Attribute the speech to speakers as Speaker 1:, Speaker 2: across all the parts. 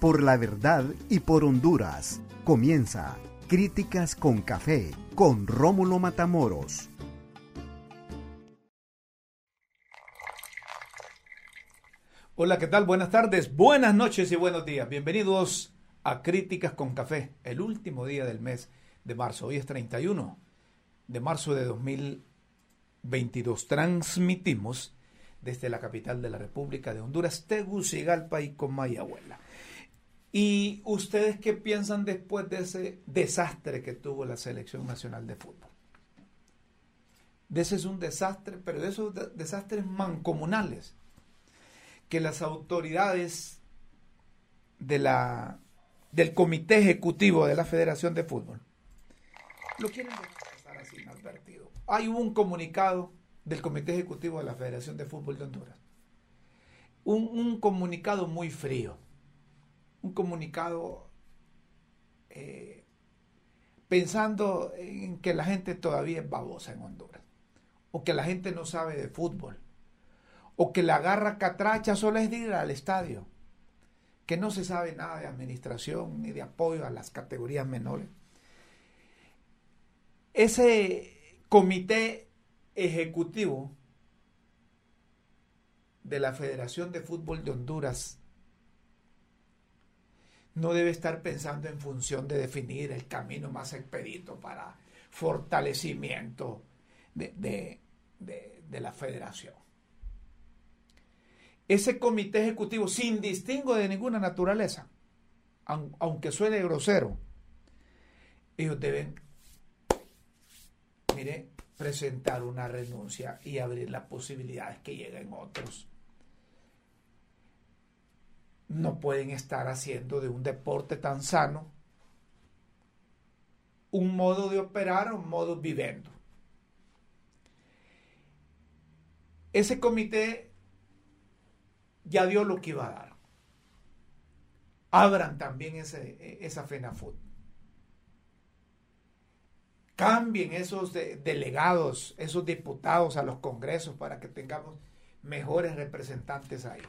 Speaker 1: Por la verdad y por Honduras. Comienza Críticas con Café con Rómulo Matamoros.
Speaker 2: Hola, ¿qué tal? Buenas tardes, buenas noches y buenos días. Bienvenidos a Críticas con Café, el último día del mes de marzo. Hoy es 31 de marzo de 2022. Transmitimos desde la capital de la República de Honduras, Tegucigalpa y Comayagüela. ¿Y ustedes qué piensan después de ese desastre que tuvo la Selección Nacional de Fútbol? De ese es un desastre, pero de esos desastres mancomunales que las autoridades del Comité Ejecutivo de la Federación de Fútbol lo quieren pasar así inadvertido. Hay un comunicado del Comité Ejecutivo de la Federación de Fútbol de Honduras. Un, un comunicado muy frío. Un comunicado eh, pensando en que la gente todavía es babosa en Honduras. O que la gente no sabe de fútbol. O que la garra catracha solo es de ir al estadio. Que no se sabe nada de administración ni de apoyo a las categorías menores. Ese comité ejecutivo de la Federación de Fútbol de Honduras no debe estar pensando en función de definir el camino más expedito para fortalecimiento de, de, de, la federación. Ese comité ejecutivo, sin distingo de ninguna naturaleza, aunque suene grosero, ellos deben, mire, presentar una renuncia y abrir las posibilidades que lleguen otros. No pueden estar haciendo de un deporte tan sano un modo de operar, un modo viviendo. Ese comité ya dio lo que iba a dar. Abran también ese, esa FENAFUT cambien esos de, delegados, esos diputados a los congresos para que tengamos mejores representantes ahí.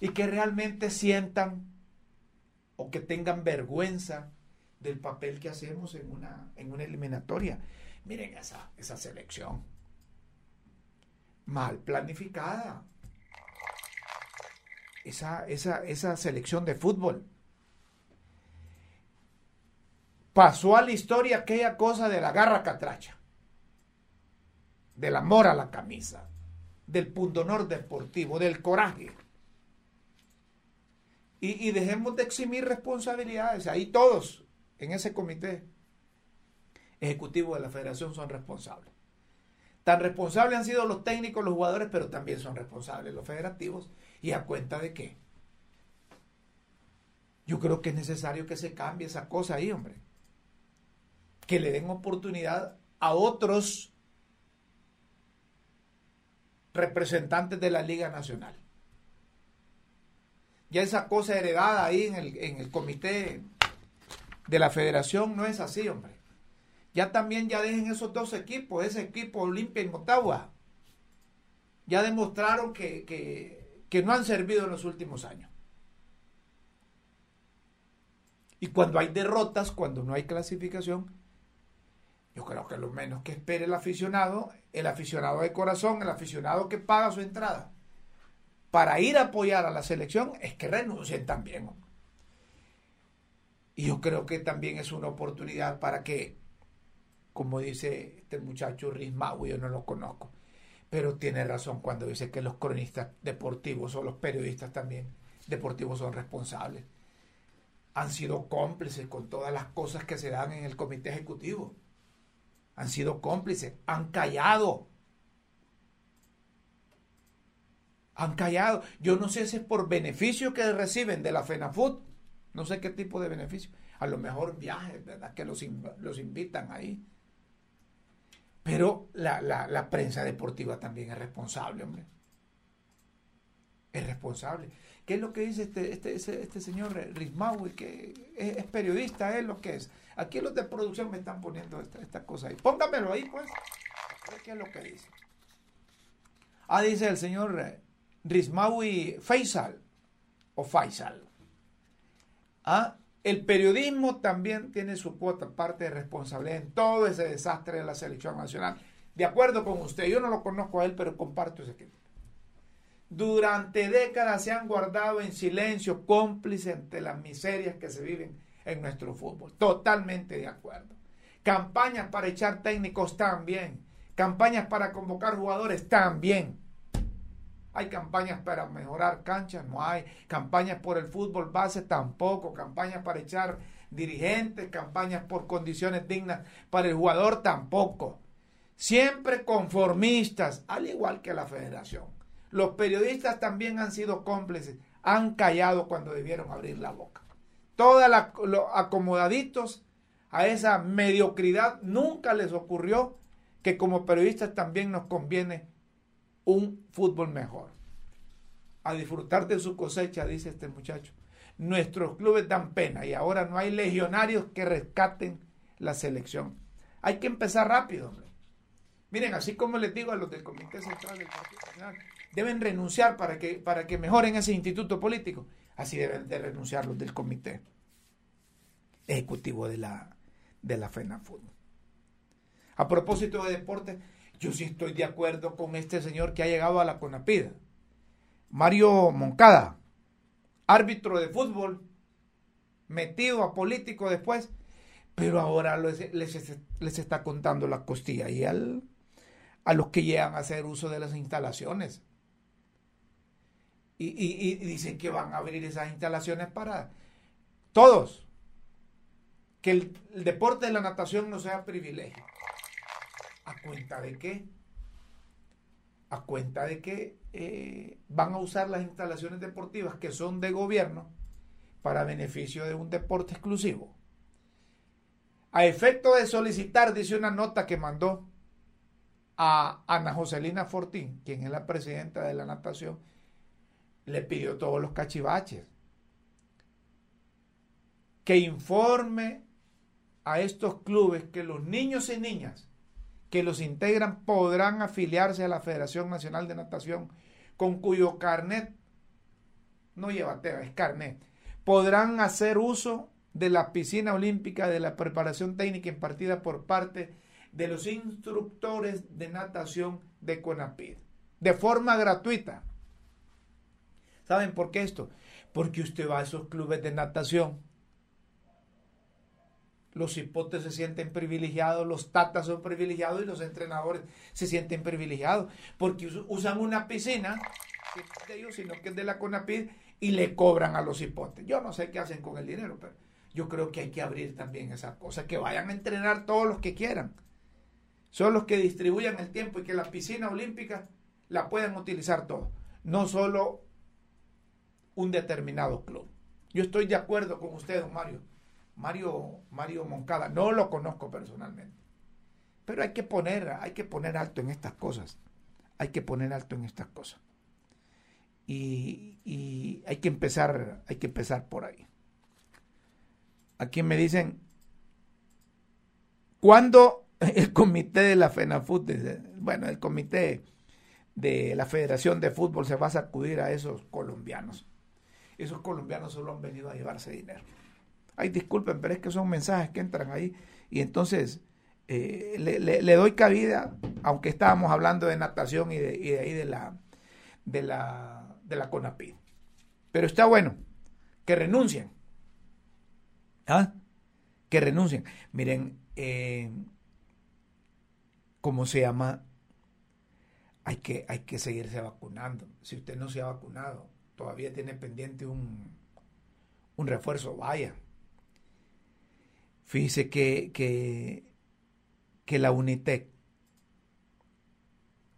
Speaker 2: Y que realmente sientan o que tengan vergüenza del papel que hacemos en una, en una eliminatoria. Miren esa, esa selección. Mal planificada. Esa, esa, esa selección de fútbol pasó a la historia aquella cosa de la garra catracha, del amor a la camisa, del pundonor deportivo, del coraje. Y, dejemos de eximir responsabilidades. Ahí todos en ese comité ejecutivo de la federación son responsables. Tan responsables han sido los técnicos, los jugadores, pero también son responsables los federativos. ¿Y a cuenta de qué? Yo creo que es necesario que se cambie esa cosa ahí, hombre que le den oportunidad a otros representantes de la Liga Nacional. Ya esa cosa heredada ahí en el, en el comité de la federación no es así, hombre. Ya también ya dejen esos dos equipos, ese equipo Olimpia y Motagua. Ya demostraron que, que, que no han servido en los últimos años. Y cuando hay derrotas, cuando no hay clasificación, yo creo que lo menos que espere el aficionado, el aficionado de corazón, el aficionado que paga su entrada para ir a apoyar a la selección, es que renuncien también. Y yo creo que también es una oportunidad para que, como dice este muchacho Rismau, yo no lo conozco, pero tiene razón cuando dice que los cronistas deportivos o los periodistas también deportivos son responsables. Han sido cómplices con todas las cosas que se dan en el comité ejecutivo han sido cómplices, han callado. Han callado. Yo no sé si es por beneficio que reciben de la FENAFUT, No sé qué tipo de beneficio. A lo mejor viajes, ¿verdad? Que los, los invitan ahí. Pero la, la, prensa deportiva también es responsable, hombre. Es responsable. ¿Qué es lo que dice este, este, este, señor Rismaui? Que es, periodista, es lo que es. Aquí los de producción me están poniendo esta, esta cosa ahí. Póngamelo ahí, pues. ¿Qué es lo que dice? Ah, dice el señor Rismaui Faisal. O Faisal. Ah, el periodismo también tiene su cuota, parte de responsabilidad en todo ese desastre de la selección nacional. De acuerdo con usted, yo no lo conozco a él, pero comparto ese equipo. Durante décadas se han guardado en silencio, cómplices ante las miserias que se viven en nuestro fútbol. Totalmente de acuerdo. Campañas para echar técnicos también. Campañas para convocar jugadores también. Hay campañas para mejorar canchas, no hay. Campañas por el fútbol base, tampoco. Campañas para echar dirigentes, campañas por condiciones dignas para el jugador, tampoco. Siempre conformistas, al igual que la federación. Los periodistas también han sido cómplices, han callado cuando debieron abrir la boca. Todos los acomodaditos a esa mediocridad nunca les ocurrió que como periodistas también nos conviene un fútbol mejor. A disfrutar de su cosecha, dice este muchacho. Nuestros clubes dan pena y ahora no hay legionarios que rescaten la selección. Hay que empezar rápido, hombre. Miren, así como les digo a los del Comité Central del Partido Nacional, deben renunciar para que, para que mejoren ese instituto político. Así deben de renunciar los del Comité Ejecutivo de la, de la. A propósito de deporte, yo sí estoy de acuerdo con este señor que ha llegado a la CONAPID. Mario Moncada, árbitro de fútbol, metido a político después, pero ahora les, está contando la costilla y al, a los que llegan a hacer uso de las instalaciones. Y, dicen que van a abrir esas instalaciones para todos. Que el deporte de la natación no sea privilegio. ¿A cuenta de qué? A cuenta de que eh, van a usar las instalaciones deportivas que son de gobierno para beneficio de un deporte exclusivo. A efecto de solicitar, dice una nota que mandó a Ana Joselina Fortín, quien es la presidenta de la natación, le pidió todos los cachivaches que informe a estos clubes que los niños y niñas que los integran podrán afiliarse a la Federación Nacional de Natación, con cuyo carnet, no lleva tela, es carnet, podrán hacer uso de la piscina olímpica de la preparación técnica impartida por parte de los instructores de natación de CONAPID, de forma gratuita. ¿Saben por qué esto? Porque usted va a esos clubes de natación los hipotes se sienten privilegiados, los tatas son privilegiados y los entrenadores se sienten privilegiados porque usan una piscina que es de ellos, sino que es de la CONAPID y le cobran a los hipotes. Yo no sé qué hacen con el dinero, pero yo creo que hay que abrir también esa cosa, que vayan a entrenar todos los que quieran. Son los que distribuyan el tiempo y que la piscina olímpica la puedan utilizar todos, no solo un determinado club. Yo estoy de acuerdo con usted, Mario Mario, Mario Moncada. No lo conozco personalmente. Pero hay que poner, hay que poner alto en estas cosas. Hay que poner alto en estas cosas. Y, hay que empezar, hay que empezar por ahí. Aquí me dicen, ¿cuándo el comité de la FENAFUT, bueno, el comité de la Federación de Fútbol se va a sacudir a esos colombianos? Esos colombianos solo han venido a llevarse dinero. Ay, disculpen, pero es que son mensajes que entran ahí. Y entonces eh, le, doy cabida, aunque estábamos hablando de natación y de, ahí de la, de la, de la CONAPID. Pero está bueno, que renuncien. ¿Ah? Que renuncien. Miren, eh, ¿cómo se llama? Hay que, hay que seguirse vacunando. Si usted no se ha vacunado, todavía tiene pendiente un, un refuerzo, vaya Fíjese que, que, la UNITEC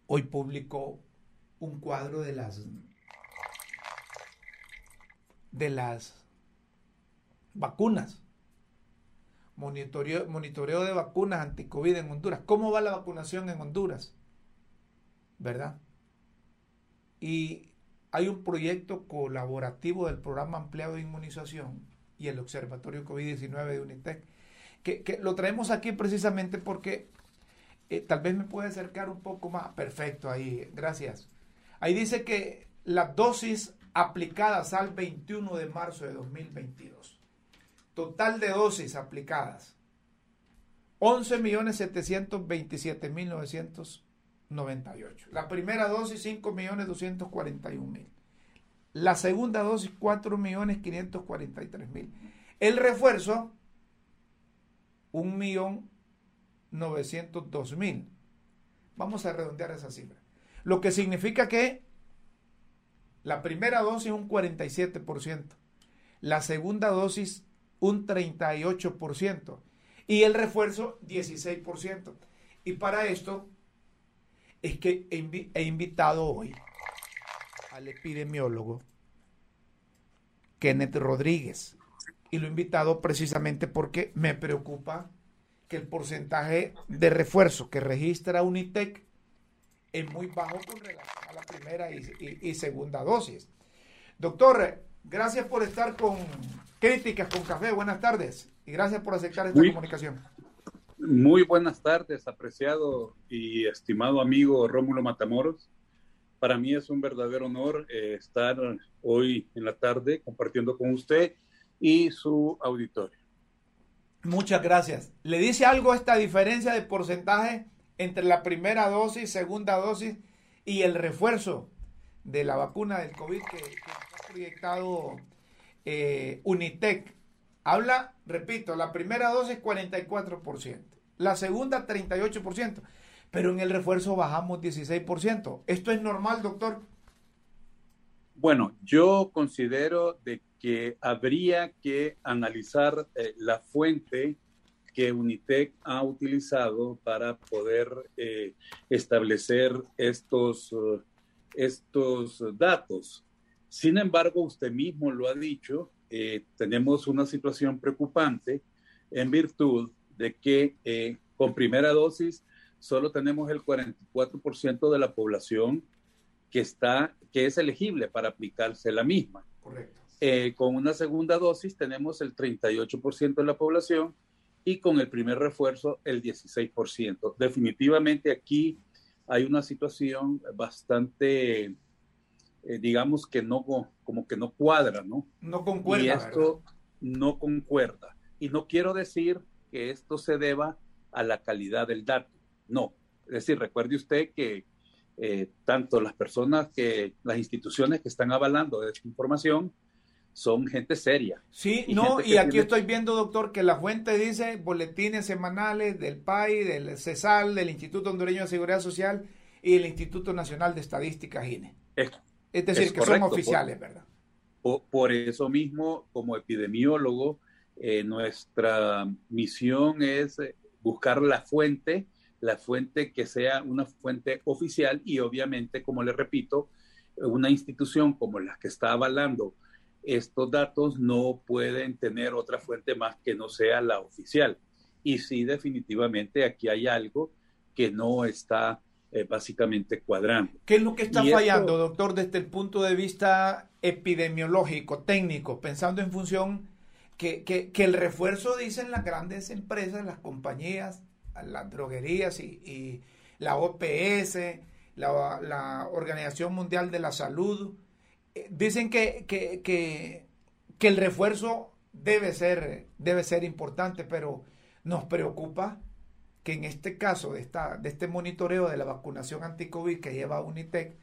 Speaker 2: hoy publicó un cuadro de las de las vacunas. Monitoreo, monitoreo de vacunas anti-COVID en Honduras. ¿Cómo va la vacunación en Honduras? ¿Verdad? Y hay un proyecto colaborativo del programa ampliado de inmunización y el Observatorio COVID-19 de UNITEC, que, lo traemos aquí precisamente porque eh, tal vez me puede acercar un poco más. Perfecto, ahí, gracias. Ahí dice que las dosis aplicadas al 21 de marzo de 2022, total de dosis aplicadas, 11.727.900 98. La primera dosis 5.241.000. La segunda dosis 4.543.000. El refuerzo 1.902.000. Vamos a redondear esa cifra. Lo que significa que la primera dosis un 47%, la segunda dosis un 38% y el refuerzo 16%. Y para esto es que he, invitado hoy al epidemiólogo Kenneth Rodríguez. Y lo he invitado precisamente porque me preocupa que el porcentaje de refuerzo que registra Unitec es muy bajo con relación a la primera y, segunda dosis. Doctor, gracias por estar con Críticas con Café. Buenas tardes y gracias por aceptar esta comunicación.
Speaker 3: Muy buenas tardes, apreciado y estimado amigo Rómulo Matamoros. Para mí es un verdadero honor eh, estar hoy en la tarde compartiendo con usted y su auditorio.
Speaker 2: Muchas gracias. ¿Le dice algo esta diferencia de porcentaje entre la primera dosis, segunda dosis y el refuerzo de la vacuna del COVID que, ha proyectado eh, Unitec? Habla, repito, la primera dosis 44%, la segunda 38%, pero en el refuerzo bajamos 16%. ¿Esto es normal, doctor?
Speaker 3: Bueno, yo considero de que habría que analizar eh, la fuente que Unitec ha utilizado para poder eh, establecer estos, uh, estos datos. Sin embargo, usted mismo lo ha dicho, eh, tenemos una situación preocupante en virtud de que eh, con primera dosis solo tenemos el 44% de la población que está que es elegible para aplicarse la misma. Correcto. Eh, con una segunda dosis tenemos el 38% de la población y con el primer refuerzo el 16%. Definitivamente aquí hay una situación bastante eh, digamos que no, como que no cuadra, ¿no?
Speaker 2: No concuerda.
Speaker 3: Y esto no concuerda. Y no quiero decir que esto se deba a la calidad del dato, no. Es decir, recuerde usted que eh, tanto las personas que, las instituciones que están avalando esta información, son gente seria.
Speaker 2: Sí, no, y aquí estoy viendo, doctor, que la fuente dice boletines semanales del PAI, del CESAL, del Instituto Hondureño de Seguridad Social y el Instituto Nacional de Estadística, INE. Es decir, que son oficiales, ¿verdad?
Speaker 3: Por, eso mismo, como epidemiólogo, eh, nuestra misión es eh, buscar la fuente, la fuente que sea una fuente oficial y obviamente, como le repito, una institución como la que está avalando estos datos no pueden tener otra fuente más que no sea la oficial. Y sí, definitivamente aquí hay algo que no está eh, básicamente cuadrando.
Speaker 2: ¿Qué es lo que está fallando, doctor, desde el punto de vista epidemiológico, técnico, pensando en función que, que, el refuerzo, dicen las grandes empresas, las compañías, las droguerías y, la OPS, la, Organización Mundial de la Salud, eh, dicen que, que, que, el refuerzo debe ser, debe ser importante, pero nos preocupa que en este caso de, esta, de este monitoreo de la vacunación anti-COVID que lleva Unitec,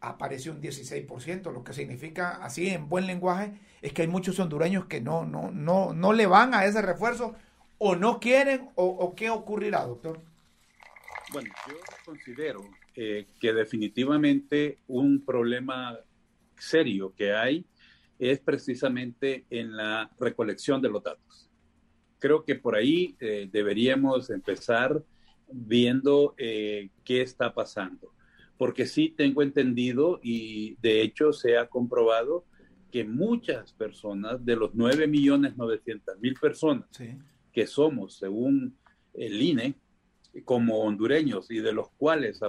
Speaker 2: aparece un 16%, lo que significa, así en buen lenguaje, es que hay muchos hondureños que no, no, no, no le van a ese refuerzo o no quieren o, qué ocurrirá, doctor.
Speaker 3: Bueno, yo considero eh, que definitivamente un problema serio que hay es precisamente en la recolección de los datos creo que por ahí eh, deberíamos empezar viendo eh, qué está pasando, porque sí tengo entendido y de hecho se ha comprobado que muchas personas, de los 9.900.000 personas que somos, según el INE, como hondureños y de los cuales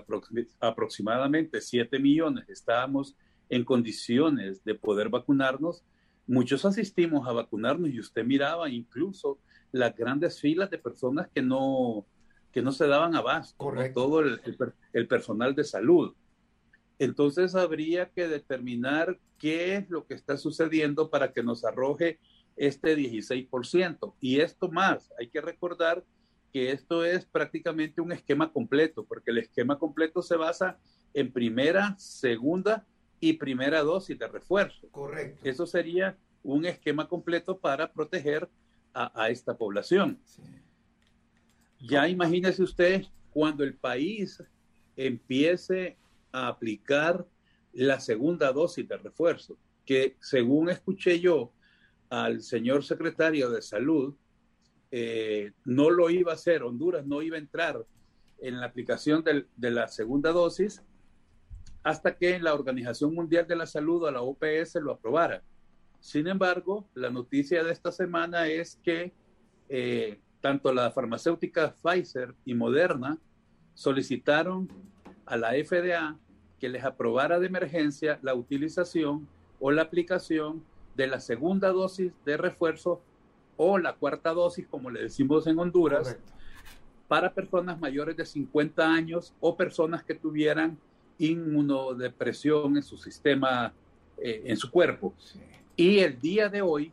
Speaker 3: aproximadamente 7 millones estábamos en condiciones de poder vacunarnos, muchos asistimos a vacunarnos y usted miraba incluso las grandes filas de personas que no, que no se daban abasto, todo el, el, personal de salud. Entonces habría que determinar qué es lo que está sucediendo para que nos arroje este 16%. Y esto más, hay que recordar que esto es prácticamente un esquema completo, porque el esquema completo se basa en primera, segunda y primera dosis de refuerzo.
Speaker 2: Correcto.
Speaker 3: Eso sería un esquema completo para proteger a, esta población. Ya imagínese usted cuando el país empiece a aplicar la segunda dosis de refuerzo, que según escuché yo al señor secretario de salud, eh, no lo iba a hacer, Honduras no iba a entrar en la aplicación de la segunda dosis hasta que la Organización Mundial de la Salud o la OPS lo aprobara. Sin embargo, la noticia de esta semana es que eh, tanto la farmacéutica Pfizer y Moderna solicitaron a la FDA que les aprobara de emergencia la utilización o la aplicación de la segunda dosis de refuerzo o la cuarta dosis, como le decimos en Honduras, para personas mayores de 50 años o personas que tuvieran inmunodepresión en su sistema, eh, en su cuerpo. Y el día de hoy,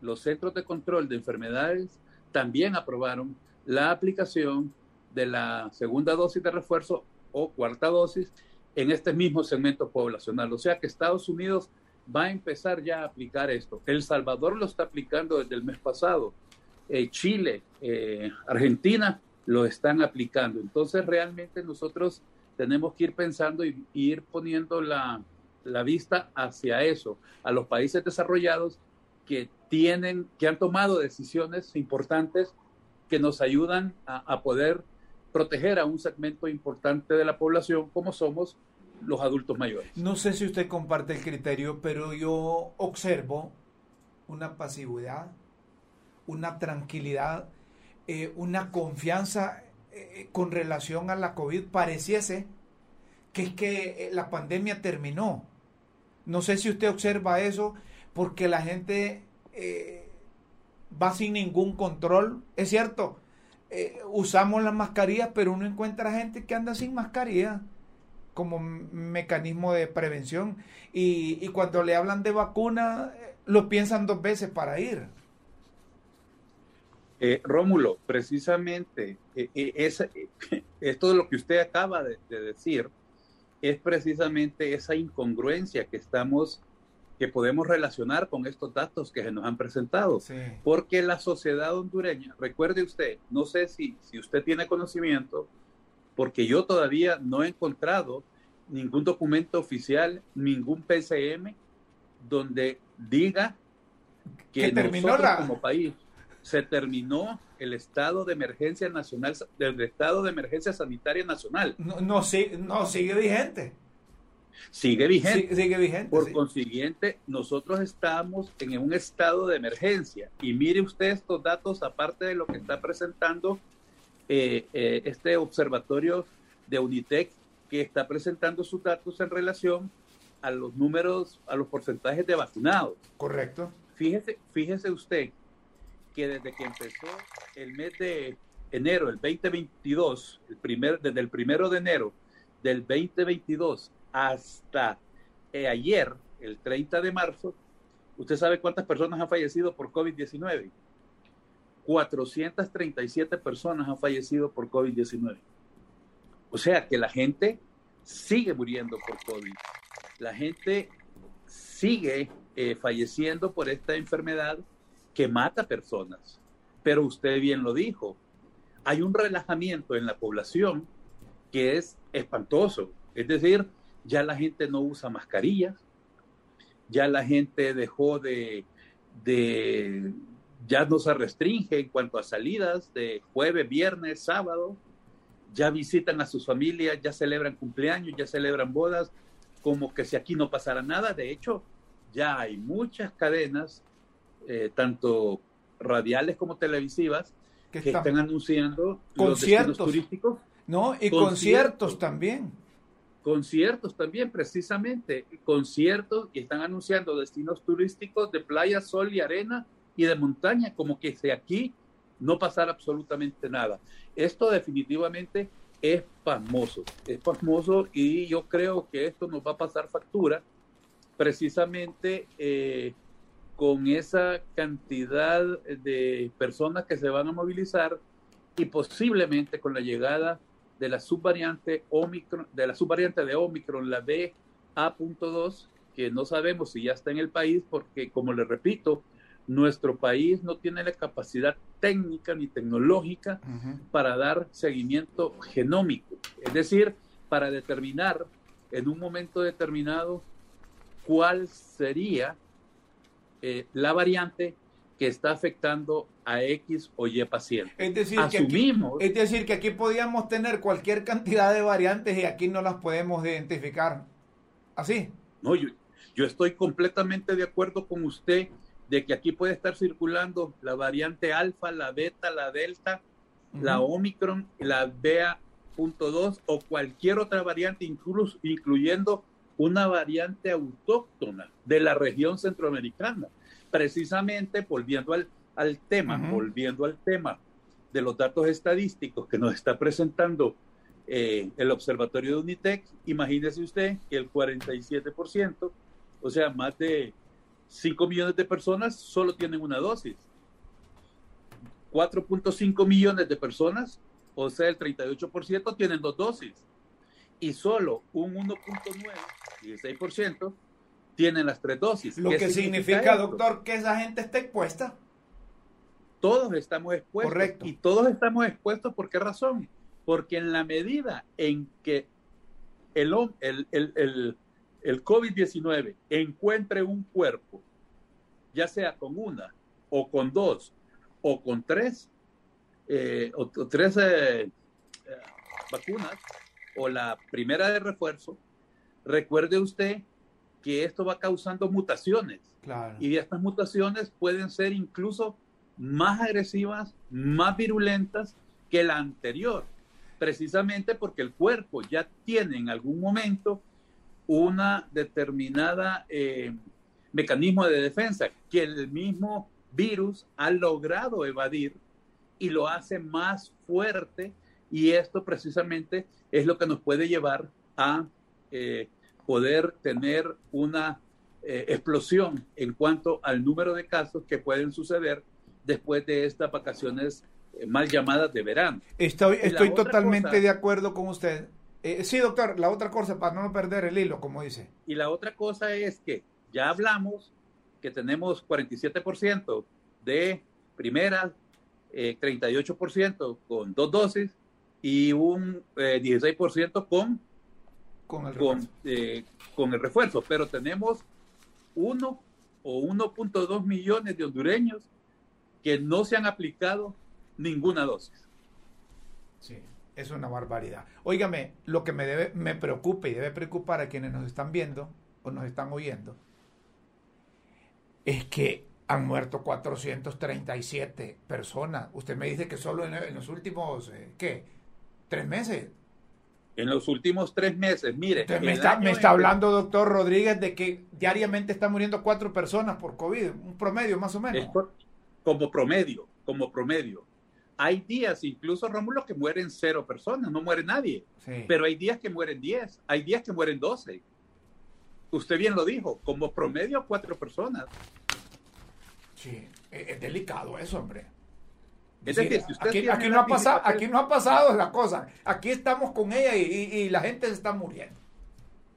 Speaker 3: los Centros de Control de Enfermedades también aprobaron la aplicación de la segunda dosis de refuerzo o cuarta dosis en este mismo segmento poblacional. O sea que Estados Unidos va a empezar ya a aplicar esto. El Salvador lo está aplicando desde el mes pasado. Eh, Chile, eh, Argentina lo están aplicando. Entonces realmente nosotros tenemos que ir pensando y, ir poniendo la, vista hacia eso, a los países desarrollados que tienen, que han tomado decisiones importantes que nos ayudan a poder proteger a un segmento importante de la población como somos los adultos mayores.
Speaker 2: No sé si usted comparte el criterio, pero yo observo una pasividad, una tranquilidad, eh, una confianza eh, con relación a la COVID. Pareciese que es que eh, la pandemia terminó. No sé si usted observa eso, porque la gente va sin ningún control. Es cierto, usamos las mascarillas, pero uno encuentra gente que anda sin mascarilla como mecanismo de prevención. Y, cuando le hablan de vacuna, lo piensan dos veces para ir.
Speaker 3: Eh, Rómulo, precisamente, eh, eh, es, esto de lo que usted acaba de, decir es precisamente esa incongruencia que estamos, que podemos relacionar con estos datos que se nos han presentado. Porque la sociedad hondureña, recuerde usted, no sé si, si usted tiene conocimiento, porque yo todavía no he encontrado ningún documento oficial, ningún PCM, donde diga que, terminó como país se terminó el estado de emergencia nacional, del estado de emergencia sanitaria nacional.
Speaker 2: No, no, no sigue vigente.
Speaker 3: Sigue vigente.
Speaker 2: sigue vigente.
Speaker 3: Por consiguiente, nosotros estamos en un estado de emergencia. Y mire usted estos datos, aparte de lo que está presentando eh, eh, este observatorio de Unitec que está presentando sus datos en relación a los números, a los porcentajes de vacunados.
Speaker 2: Correcto.
Speaker 3: Fíjese, fíjese usted que desde que empezó el mes de enero, el 2022, el primer, desde el primero de enero del 2022 hasta eh, ayer, el 30 de marzo, ¿usted sabe cuántas personas han fallecido por COVID-19? 437 personas han fallecido por COVID-19. O sea que la gente sigue muriendo por COVID. La gente sigue eh, falleciendo por esta enfermedad que mata personas. Pero usted bien lo dijo, hay un relajamiento en la población que es espantoso. Es decir, ya la gente no usa mascarillas, ya la gente dejó de, de ya no se restringe en cuanto a salidas de jueves, viernes, sábado, ya visitan a sus familias, ya celebran cumpleaños, ya celebran bodas, como que si aquí no pasara nada. De hecho, ya hay muchas cadenas, eh, tanto radiales como televisivas, que, están anunciando
Speaker 2: conciertos
Speaker 3: turísticos.
Speaker 2: No, y conciertos, también.
Speaker 3: Conciertos también, precisamente, conciertos y están anunciando destinos turísticos de playa, sol y arena y de montaña, como que si aquí no pasara absolutamente nada. Esto definitivamente es pasmoso, es pasmoso y yo creo que esto nos va a pasar factura precisamente eh, con esa cantidad de personas que se van a movilizar y posiblemente con la llegada de la subvariante Omicron, de la subvariante de Omicron, la BA.2, que no sabemos si ya está en el país, porque como le repito, nuestro país no tiene la capacidad técnica ni tecnológica para dar seguimiento genómico, es decir, para determinar en un momento determinado cuál sería eh, la variante que está afectando a X o Y paciente.
Speaker 2: Es decir, Que aquí, es decir, que aquí podíamos tener cualquier cantidad de variantes y aquí no las podemos identificar. ¿Así?
Speaker 3: No, yo, yo estoy completamente de acuerdo con usted de que aquí puede estar circulando la variante alfa, la beta, la delta, la omicron, la BA.2 o cualquier otra variante, incluso incluyendo una variante autóctona de la región centroamericana. Precisamente volviendo al, al tema, volviendo al tema de los datos estadísticos que nos está presentando eh, el observatorio de Unitec, imagínese usted que el 47%, o sea, más de 5 millones de personas solo tienen una dosis. 4.5 millones de personas, o sea, el 38% tienen dos dosis. Y solo un 1.9 16%, tienen las tres dosis.
Speaker 2: Lo que significa, doctor, que esa gente está expuesta.
Speaker 3: Todos estamos expuestos.
Speaker 2: Correcto.
Speaker 3: Y todos estamos expuestos, ¿por qué razón? Porque en la medida en que el, el, el, el COVID-19 encuentre un cuerpo, ya sea con una o con dos o con tres, eh, o, tres eh, eh, vacunas, o la primera de refuerzo, Recuerde usted que esto va causando mutaciones. Y estas mutaciones pueden ser incluso más agresivas, más virulentas que la anterior, precisamente porque el cuerpo ya tiene en algún momento una determinada eh, mecanismo de defensa que el mismo virus ha logrado evadir y lo hace más fuerte y esto precisamente es lo que nos puede llevar a eh, poder tener una eh, explosión en cuanto al número de casos que pueden suceder después de estas vacaciones eh, mal llamadas de verano.
Speaker 2: Estoy, estoy totalmente de acuerdo con usted. Sí, doctor, la otra cosa, para no perder el hilo, como dice.
Speaker 3: Y la otra cosa es que ya hablamos que tenemos 47% de primeras, 38% con dos dosis y un 16% con
Speaker 2: con el refuerzo.
Speaker 3: Eh, con, el refuerzo, pero tenemos uno o 1.2 millones de hondureños que no se han aplicado ninguna dosis.
Speaker 2: Sí, es una barbaridad. Óigame, lo que me, debe, me preocupa y debe preocupar a quienes nos están viendo o nos están oyendo es que han muerto 437 personas. Usted me dice que solo en, los últimos, eh, ¿qué? ¿Tres meses?
Speaker 3: en los últimos tres meses. Mire,
Speaker 2: me está, hablando, doctor Rodríguez, de que diariamente están muriendo cuatro personas por COVID, un promedio más o menos.
Speaker 3: como promedio, como promedio. Hay días, incluso Rómulo, que mueren cero personas, no muere nadie. Pero hay días que mueren diez, hay días que mueren doce. Usted bien lo dijo, como promedio cuatro personas.
Speaker 2: Sí, es delicado eso, hombre.
Speaker 3: Es decir,
Speaker 2: si usted aquí, no ha pasado, aquí no ha pasado la cosa. Aquí estamos con ella y, la gente se está muriendo.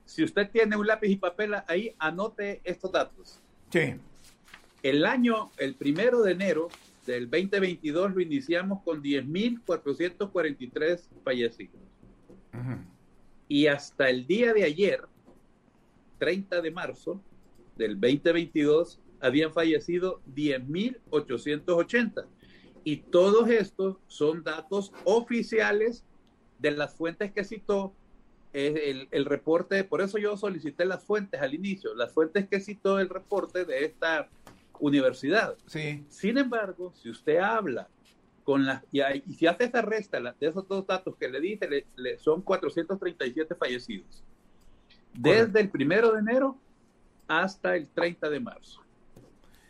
Speaker 3: Si usted tiene un lápiz y papel ahí, anote estos datos.
Speaker 2: Sí.
Speaker 3: El año, el primero de enero del 2022 lo iniciamos con 10.443 fallecidos. Y hasta el día de ayer, 30 de marzo del 2022, habían fallecido 10.880. Y todos estos son datos oficiales de las fuentes que citó el, el, reporte, por eso yo solicité las fuentes al inicio, las fuentes que citó el reporte de esta universidad.
Speaker 2: Sí.
Speaker 3: Sin embargo, si usted habla con las, y, y si hace esa resta de esos dos datos que le dije, le, son 437 fallecidos. Desde el primero de enero hasta el 30 de marzo.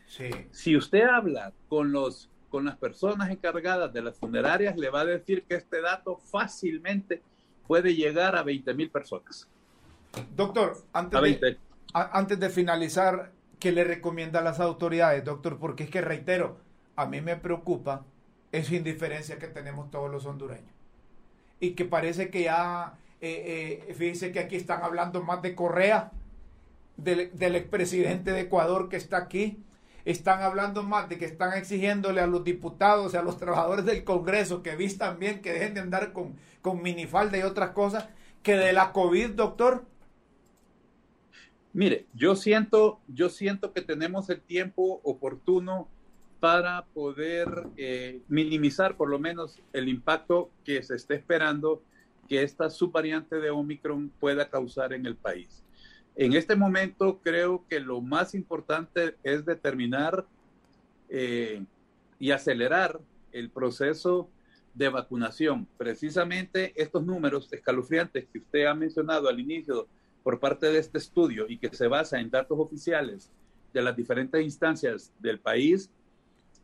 Speaker 2: Sí.
Speaker 3: Si usted habla con los con las personas encargadas de las funerarias, le va a decir que este dato fácilmente puede llegar a 20 mil personas.
Speaker 2: Doctor, antes de, antes de finalizar, ¿qué le recomienda a las autoridades, doctor? Porque es que reitero, a mí me preocupa esa indiferencia que tenemos todos los hondureños. Y que parece que ya, eh, eh, fíjense que aquí están hablando más de Correa, del, expresidente de Ecuador que está aquí, están hablando más de que están exigiéndole a los diputados y a los trabajadores del Congreso que vistan bien, que dejen de andar con, con minifalda y otras cosas, que de la COVID, doctor.
Speaker 3: Mire, yo siento, yo siento que tenemos el tiempo oportuno para poder eh, minimizar por lo menos el impacto que se está esperando que esta subvariante de Omicron pueda causar en el país. En este momento creo que lo más importante es determinar eh, y acelerar el proceso de vacunación. Precisamente estos números escalofriantes que usted ha mencionado al inicio por parte de este estudio y que se basa en datos oficiales de las diferentes instancias del país,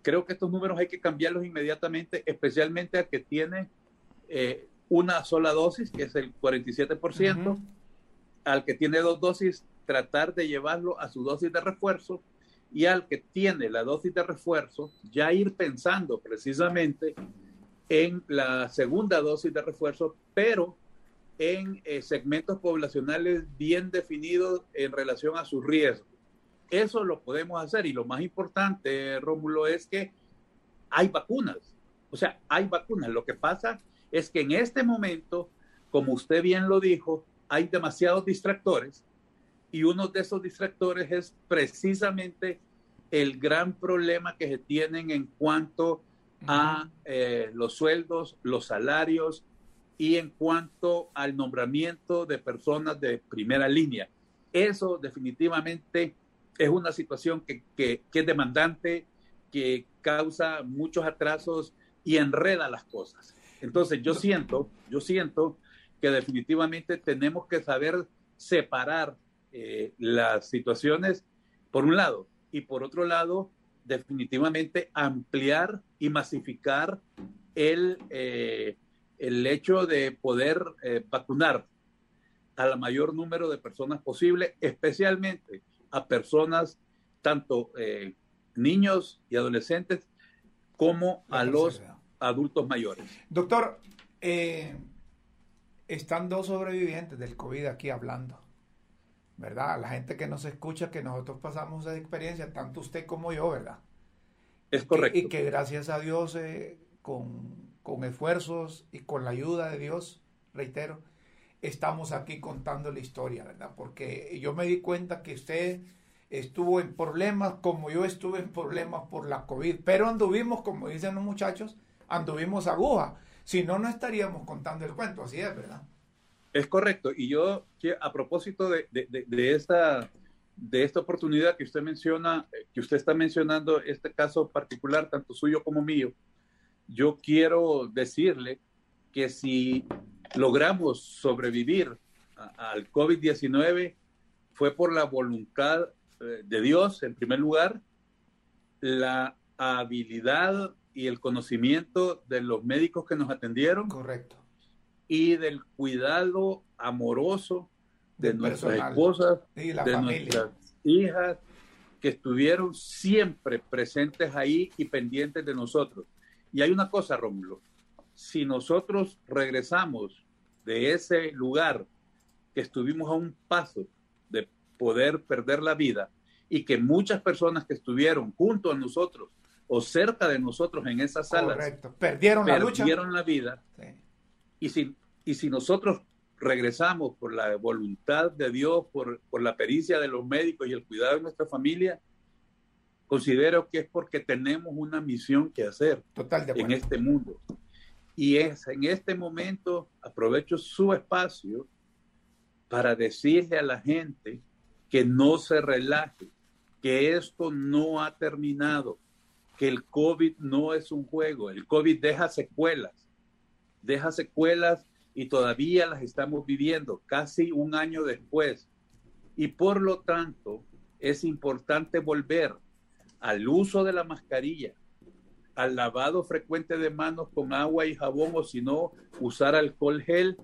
Speaker 3: creo que estos números hay que cambiarlos inmediatamente, especialmente al que tiene eh, una sola dosis, que es el 47% al que tiene dos dosis, tratar de llevarlo a su dosis de refuerzo y al que tiene la dosis de refuerzo, ya ir pensando precisamente en la segunda dosis de refuerzo, pero en eh, segmentos poblacionales bien definidos en relación a su riesgo. Eso lo podemos hacer y lo más importante, Rómulo, es que hay vacunas. O sea, hay vacunas. Lo que pasa es que en este momento, como usted bien lo dijo, hay demasiados distractores y uno de esos distractores es precisamente el gran problema que se tienen en cuanto a eh, los sueldos, los salarios y en cuanto al nombramiento de personas de primera línea. Eso definitivamente es una situación que, que, es demandante, que causa muchos atrasos y enreda las cosas. Entonces yo siento, yo siento que definitivamente tenemos que saber separar eh, las situaciones, por un lado, y por otro lado, definitivamente ampliar y masificar el, eh, el hecho de poder eh, vacunar a la mayor número de personas posible, especialmente a personas, tanto niños y adolescentes, como a los adultos mayores.
Speaker 2: Doctor, eh, están dos sobrevivientes del COVID aquí hablando. ¿Verdad? La gente que nos escucha, que nosotros pasamos esa experiencia, tanto usted como yo, ¿verdad?
Speaker 3: Es correcto.
Speaker 2: Y que, gracias a Dios, eh, con, con esfuerzos y con la ayuda de Dios, reitero, estamos aquí contando la historia, ¿verdad? Porque yo me di cuenta que usted estuvo en problemas como yo estuve en problemas por la COVID, pero anduvimos, como dicen los muchachos, anduvimos aguja. Si no, no estaríamos contando el cuento, así es, ¿verdad?
Speaker 3: Es correcto. Y yo, a propósito de, esta, de esta oportunidad que usted menciona, eh, que usted está mencionando, este caso particular, tanto suyo como mío, yo quiero decirle que si logramos sobrevivir al COVID-19, fue por la voluntad eh, de Dios, en primer lugar, la habilidad y el conocimiento de los médicos que nos atendieron.
Speaker 2: Correcto.
Speaker 3: Y del cuidado amoroso de nuestras esposas, de nuestras hijas, que estuvieron siempre presentes ahí y pendientes de nosotros. Y hay una cosa, Rómulo, si nosotros regresamos de ese lugar que estuvimos a un paso de poder perder la vida y que muchas personas que estuvieron junto a nosotros o cerca de nosotros en esas salas
Speaker 2: perdieron la lucha.
Speaker 3: Perdieron la vida. Y, si, y si nosotros regresamos por la voluntad de Dios, por, por la pericia de los médicos y el cuidado de nuestra familia, considero que es porque tenemos una misión que hacer en este mundo. Y es en este momento, aprovecho su espacio para decirle a la gente que no se relaje, que esto no ha terminado, que el COVID no es un juego, el COVID deja secuelas, deja secuelas y todavía las estamos viviendo casi un año después. Y por lo tanto, es importante volver al uso de la mascarilla, al lavado frecuente de manos con agua y jabón o si no, usar alcohol gel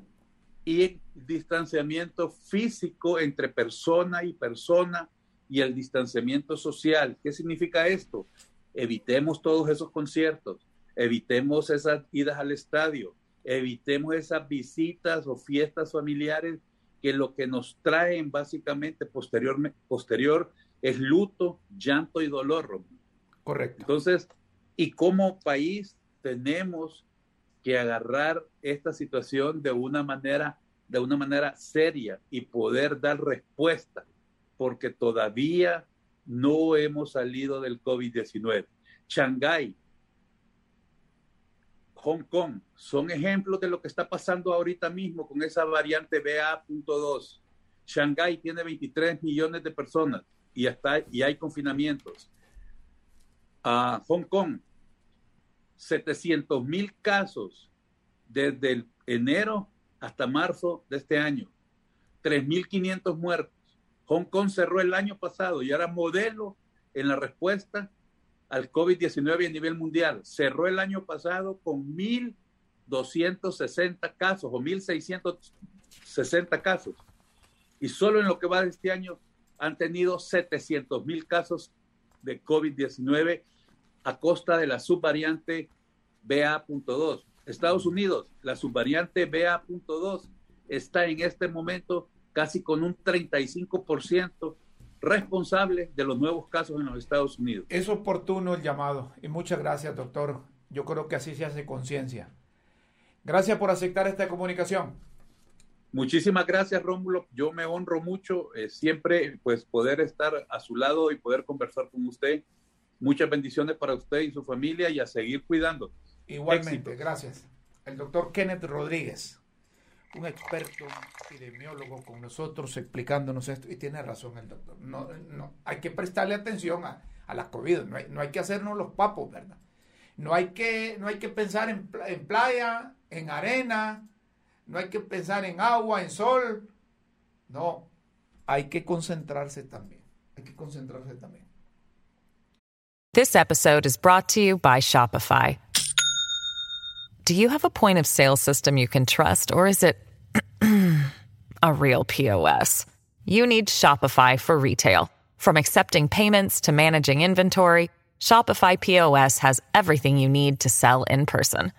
Speaker 3: y distanciamiento físico entre persona y persona y el distanciamiento social. ¿Qué significa esto? Evitemos todos esos conciertos, evitemos esas idas al estadio, evitemos esas visitas o fiestas familiares que lo que nos traen básicamente posterior, posterior es luto, llanto y dolor.
Speaker 2: Correcto.
Speaker 3: Entonces, y como país tenemos que agarrar esta situación de una manera, de una manera seria y poder dar respuesta, porque todavía no hemos salido del COVID-19. Shanghái, Hong Kong, son ejemplos de lo que está pasando ahorita mismo con esa variante BA.2. Shanghái tiene 23 millones de personas y, y hay confinamientos. A Hong Kong, 700 mil casos desde enero hasta marzo de este año. 3.500 muertos. Hong Kong cerró el año pasado y era modelo en la respuesta al COVID-19 a nivel mundial. Cerró el año pasado con 1.260 casos o 1.660 casos. Y solo en lo que va de este año han tenido 700 mil casos de COVID-19 a costa de la subvariante BA.2. Estados Unidos, la subvariante BA.2 está en este momento casi con un 35% responsable de los nuevos casos en los Estados Unidos.
Speaker 2: Es oportuno el llamado y muchas gracias, doctor. Yo creo que así se hace conciencia. Gracias por aceptar esta comunicación.
Speaker 3: Muchísimas gracias, Rómulo. Yo me honro mucho eh, siempre pues poder estar a su lado y poder conversar con usted. Muchas bendiciones para usted y su familia y a seguir cuidando.
Speaker 2: Igualmente, gracias. El doctor Kenneth Rodríguez, un experto epidemiólogo con nosotros explicándonos esto. Y tiene razón el doctor. No, no, hay que prestarle atención a, a la COVID. No hay, no hay, que hacernos los papos, ¿verdad? No hay que, no hay que pensar en, en playa, en arena, no hay que pensar en agua, en sol. No, hay que concentrarse también. Hay que concentrarse también.
Speaker 4: This episode is brought to you by Shopify. Do you have a point of sale system you can trust, or is it a real POS? You need Shopify for retail. From accepting payments to managing inventory, Shopify POS has everything you need to sell in person.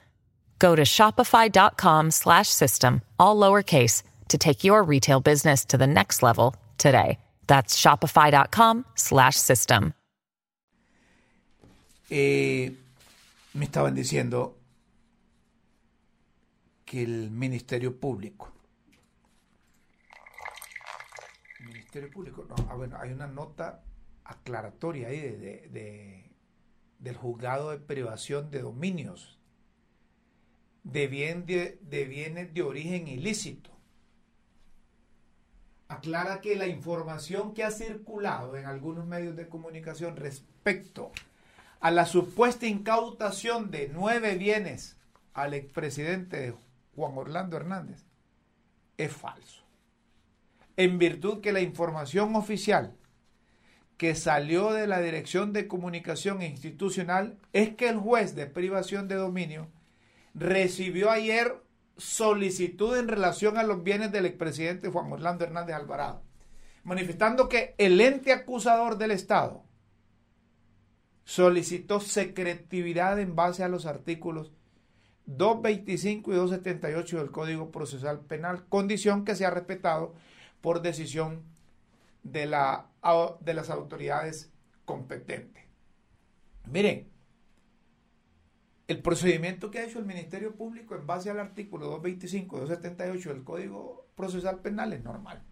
Speaker 4: Go to shopify.com slash system, all lowercase, to take your retail business to the next level today. That's shopify.com slash system.
Speaker 2: Eh, me estaban diciendo que el Ministerio Público. Ministerio Público, no, ah, bueno, hay una nota aclaratoria ahí de, del juzgado de privación de dominios de, bien de, bienes de origen ilícito. Aclara que la información que ha circulado en algunos medios de comunicación respecto a la supuesta incautación de nueve bienes al expresidente Juan Orlando Hernández es falso. En virtud que la información oficial que salió de la Dirección de Comunicación Institucional es que el juez de privación de dominio recibió ayer solicitud en relación a los bienes del expresidente Juan Orlando Hernández Alvarado, manifestando que el ente acusador del Estado solicitó secretividad en base a los artículos 225 y 278 del Código Procesal Penal, condición que se ha respetado por decisión de, la, de las autoridades competentes. Miren, el procedimiento que ha hecho el Ministerio Público en base al artículo 225 278 del Código Procesal Penal es normal.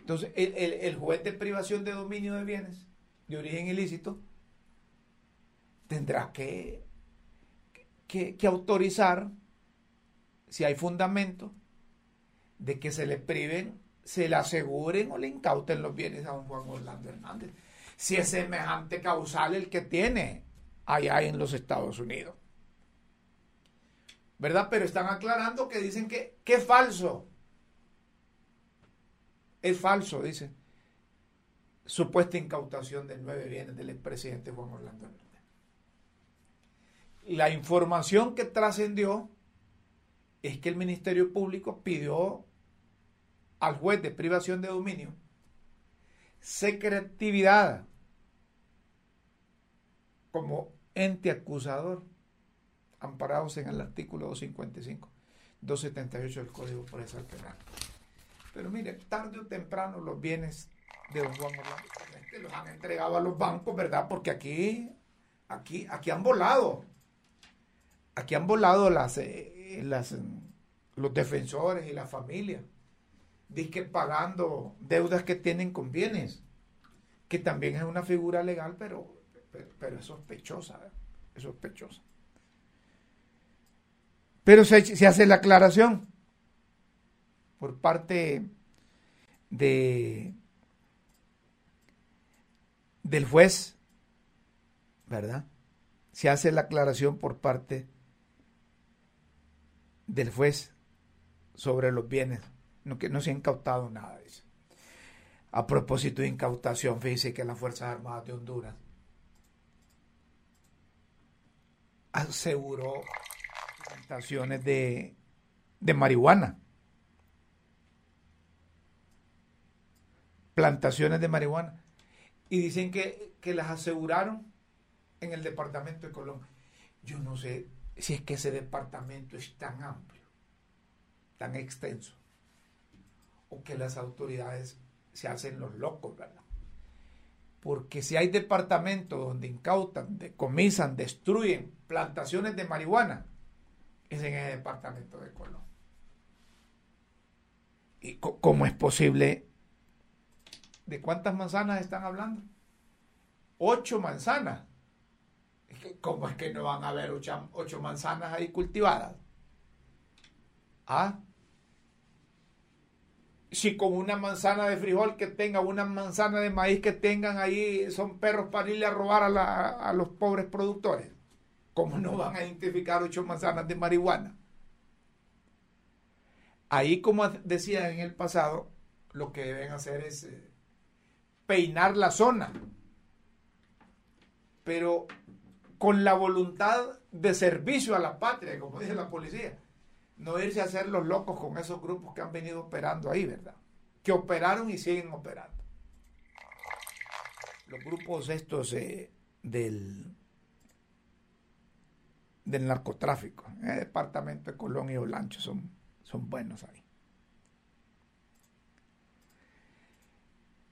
Speaker 2: Entonces, el, el, el, juez de privación de dominio de bienes de origen ilícito tendrá que, que, que autorizar, si hay fundamento, de que se le priven, se le aseguren o le incauten los bienes a don Juan Orlando Hernández. Si es semejante causal el que tiene allá en los Estados Unidos. ¿Verdad? Pero están aclarando que dicen que, que es falso. Es falso, dicen. Supuesta incautación de nueve bienes del expresidente Juan Orlando Hernández. La información que trascendió es que el Ministerio Público pidió al juez de privación de dominio secretividad como ente acusador amparados en el artículo 255, 278 del Código Procesal Penal. Pero mire, tarde o temprano los bienes de don Juan Orlando los han entregado a los bancos, ¿verdad? Porque aquí, aquí, aquí han volado. Aquí han volado las, eh, las, los defensores y la familia. Dice pagando deudas que tienen con bienes, que también es una figura legal, pero, pero, es sospechosa, es sospechosa. Pero se, hace la aclaración por parte de del juez, ¿verdad? Se hace la aclaración por parte del juez sobre los bienes, no, que no se ha incautado nada. Dice. A propósito de incautación, fíjese que las Fuerzas Armadas de Honduras aseguró plantaciones de, de marihuana. Plantaciones de marihuana y dicen que, las aseguraron en el departamento de Colón. Yo no sé si es que ese departamento es tan amplio, tan extenso, o que las autoridades se hacen los locos, ¿verdad? Porque si hay departamentos donde incautan, decomisan, destruyen plantaciones de marihuana, es en el departamento de Colón. ¿Y cómo es posible ¿De cuántas manzanas están hablando? Ocho manzanas. ¿Cómo es que no van a haber ocho, manzanas ahí cultivadas? ¿Ah? Si con una manzana de frijol que tenga, una manzana de maíz que tengan ahí, son perros para irle a robar a, a los pobres productores. ¿Cómo no van a identificar ocho manzanas de marihuana? Ahí, como decía en el pasado, lo que deben hacer es eh, peinar la zona, pero con la voluntad de servicio a la patria, como dice la policía. No irse a hacer los locos con esos grupos que han venido operando ahí, ¿verdad? Que operaron y siguen operando. Los grupos estos eh, del, del narcotráfico, el departamento de Colón y Olancho son, son buenos ahí.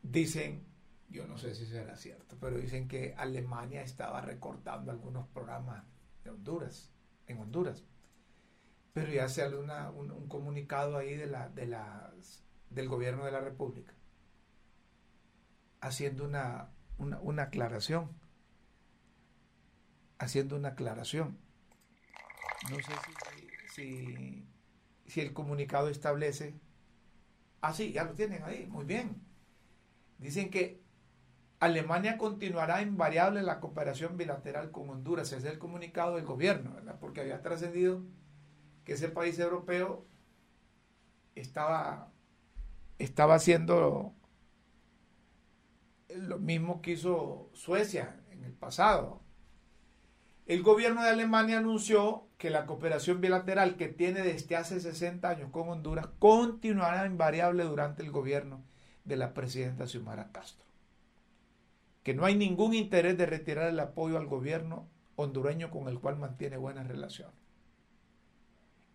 Speaker 2: Dicen, yo no sé si será cierto, pero dicen que Alemania estaba recortando algunos programas de Honduras, en Honduras. Pero ya se una, un, comunicado ahí de la, de del gobierno de la República, haciendo una, una, aclaración. Haciendo una aclaración. No sé si, si, si el comunicado establece. Ah, sí, ya lo tienen ahí, muy bien Dicen que Alemania continuará invariable la cooperación bilateral con Honduras. Ese es el comunicado del gobierno, ¿verdad? Porque había trascendido que ese país europeo estaba, estaba haciendo lo mismo que hizo Suecia en el pasado. El gobierno de Alemania anunció que la cooperación bilateral que tiene desde hace 60 años con Honduras continuará invariable durante el gobierno de la presidenta Xiomara Castro. Que no hay ningún interés de retirar el apoyo al gobierno hondureño con el cual mantiene buenas relaciones.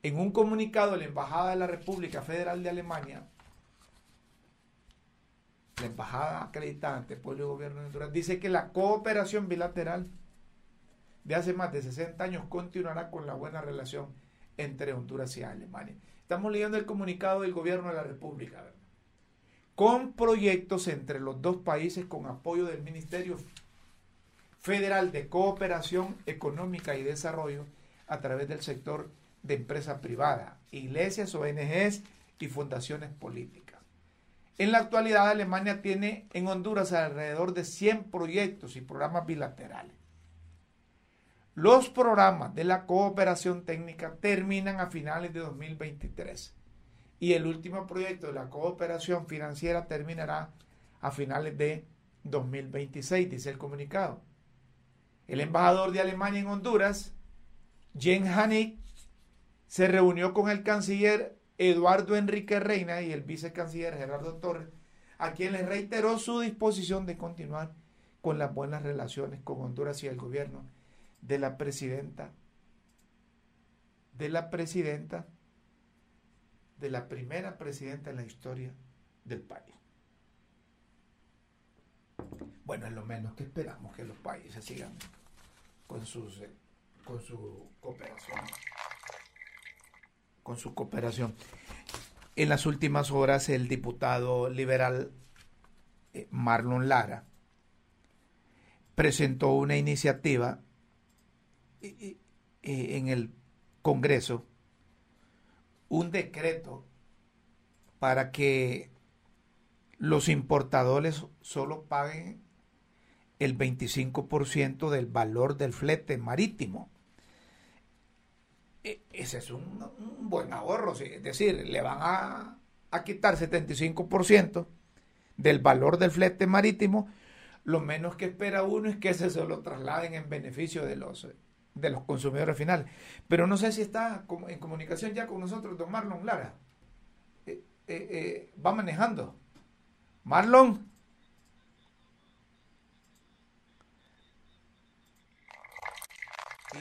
Speaker 2: En un comunicado, la Embajada de la República Federal de Alemania, la embajada acreditada ante el pueblo y gobierno de Honduras, dice que la cooperación bilateral de hace más de 60 años continuará con la buena relación entre Honduras y Alemania. Estamos leyendo el comunicado del gobierno de la República con proyectos entre los dos países con apoyo del Ministerio Federal de Cooperación Económica y Desarrollo a través del sector de empresa privada, iglesias, ONGs y fundaciones políticas. En la actualidad, Alemania tiene en Honduras alrededor de 100 proyectos y programas bilaterales. Los programas de la cooperación técnica terminan a finales de 2023 y el último proyecto de la cooperación financiera terminará a finales de 2026, dice el comunicado. El embajador de Alemania en Honduras, Jen Hanig, se reunió con el canciller Eduardo Enrique Reina y el vicecanciller Gerardo Torres, a quien les reiteró su disposición de continuar con las buenas relaciones con Honduras y el gobierno de la presidenta, de la presidenta, de la primera presidenta en la historia del país. Bueno, es lo menos que esperamos que los países sigan con, sus, eh, con su cooperación. Con su cooperación. En las últimas horas, el diputado liberal eh, Marlon Lara presentó una iniciativa eh, en el Congreso, un decreto para que los importadores solo paguen el 25% del valor del flete marítimo. E, ese es un, buen ahorro, es decir, le van a, a quitar 75% del valor del flete marítimo. Lo menos que espera uno es que ese se lo trasladen en beneficio de los, de los consumidores finales. Pero no sé si está en comunicación ya con nosotros, don Marlon Lara. Eh, eh, eh, va manejando. Marlon.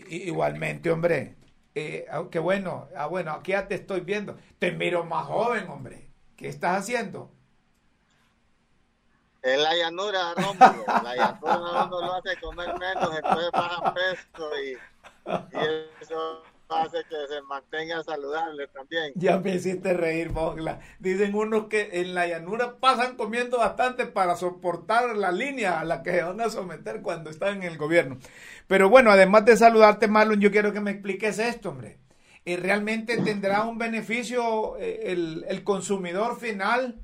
Speaker 2: igualmente, hombre. Eh, qué bueno. Ah, bueno, aquí ya te estoy viendo. Te miro más joven, hombre. ¿Qué estás haciendo?
Speaker 5: En la llanura, Rómulo. La llanura uno lo hace comer menos, entonces baja peso y eso hace que se mantenga saludable también.
Speaker 2: Ya me hiciste reír, Mogla. Dicen unos que en la llanura pasan comiendo bastante para soportar la línea a la que se van a someter cuando están en el gobierno. Pero bueno, además de saludarte, Marlon, yo quiero que me expliques esto, hombre. ¿Y ¿Realmente tendrá un beneficio eh, el, consumidor final?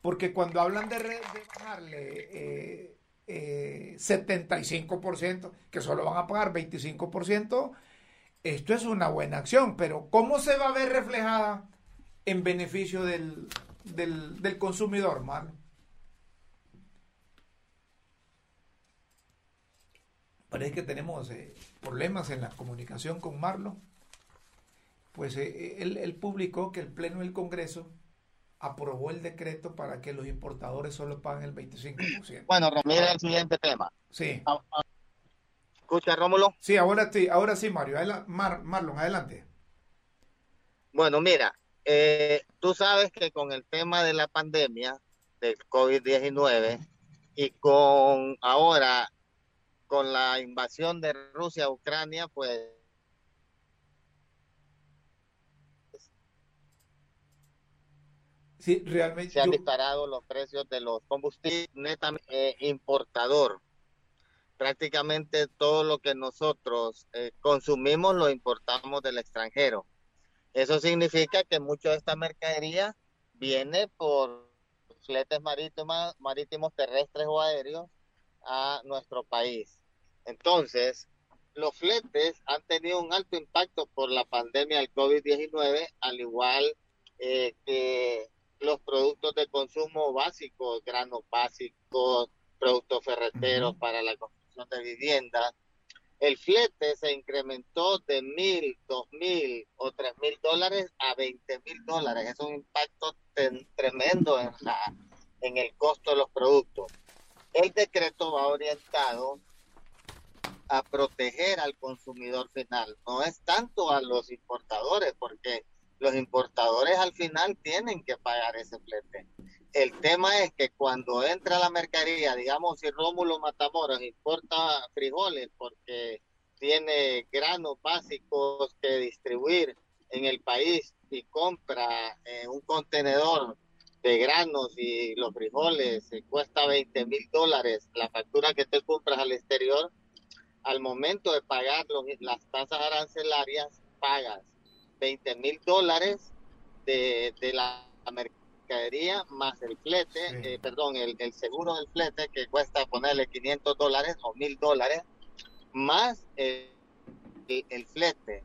Speaker 2: Porque cuando hablan de, de bajarle eh, eh, 75%, que solo van a pagar 25%, esto es una buena acción, pero ¿cómo se va a ver reflejada en beneficio del, del, consumidor, Marlon? Parece que tenemos eh, problemas en la comunicación con Marlon. Pues eh, él, él, publicó que el Pleno del Congreso aprobó el decreto para que los importadores solo paguen el 25%.
Speaker 5: Bueno, mira el siguiente tema.
Speaker 2: Sí.
Speaker 5: Ah, ah, escucha, Rómulo?
Speaker 2: Sí, ahora sí, ahora sí, Mario. Marlon, adelante.
Speaker 5: Bueno, mira, eh, tú sabes que con el tema de la pandemia del COVID-19 y con ahora con la invasión de Rusia a Ucrania, pues
Speaker 2: sí, realmente
Speaker 5: se han disparado los precios de los combustibles netamente eh, importador prácticamente todo lo que nosotros eh, consumimos lo importamos del extranjero. Eso significa que mucha de esta mercadería viene por fletes marítimos, marítimos, terrestres o aéreos a nuestro país. Entonces, los fletes han tenido un alto impacto por la pandemia del COVID-19, al igual eh, que los productos de consumo básicos, granos básicos, productos ferreteros para la de vivienda, el flete se incrementó de mil, dos mil o tres mil dólares a veinte mil dólares. Es un impacto tremendo en, la, en el costo de los productos. El decreto va orientado a proteger al consumidor final, no es tanto a los importadores, porque los importadores al final tienen que pagar ese flete. El tema es que cuando entra la mercadería, digamos, si Rómulo Matamoros importa frijoles porque tiene granos básicos que distribuir en el país y compra eh, un contenedor de granos y los frijoles cuesta 20 mil dólares, la factura que te compras al exterior, al momento de pagar las tasas arancelarias, pagas 20 mil dólares de, de la mercadería más el flete, eh, perdón, el, seguro del flete que cuesta ponerle 500 dólares o 1000 dólares, más el, el flete.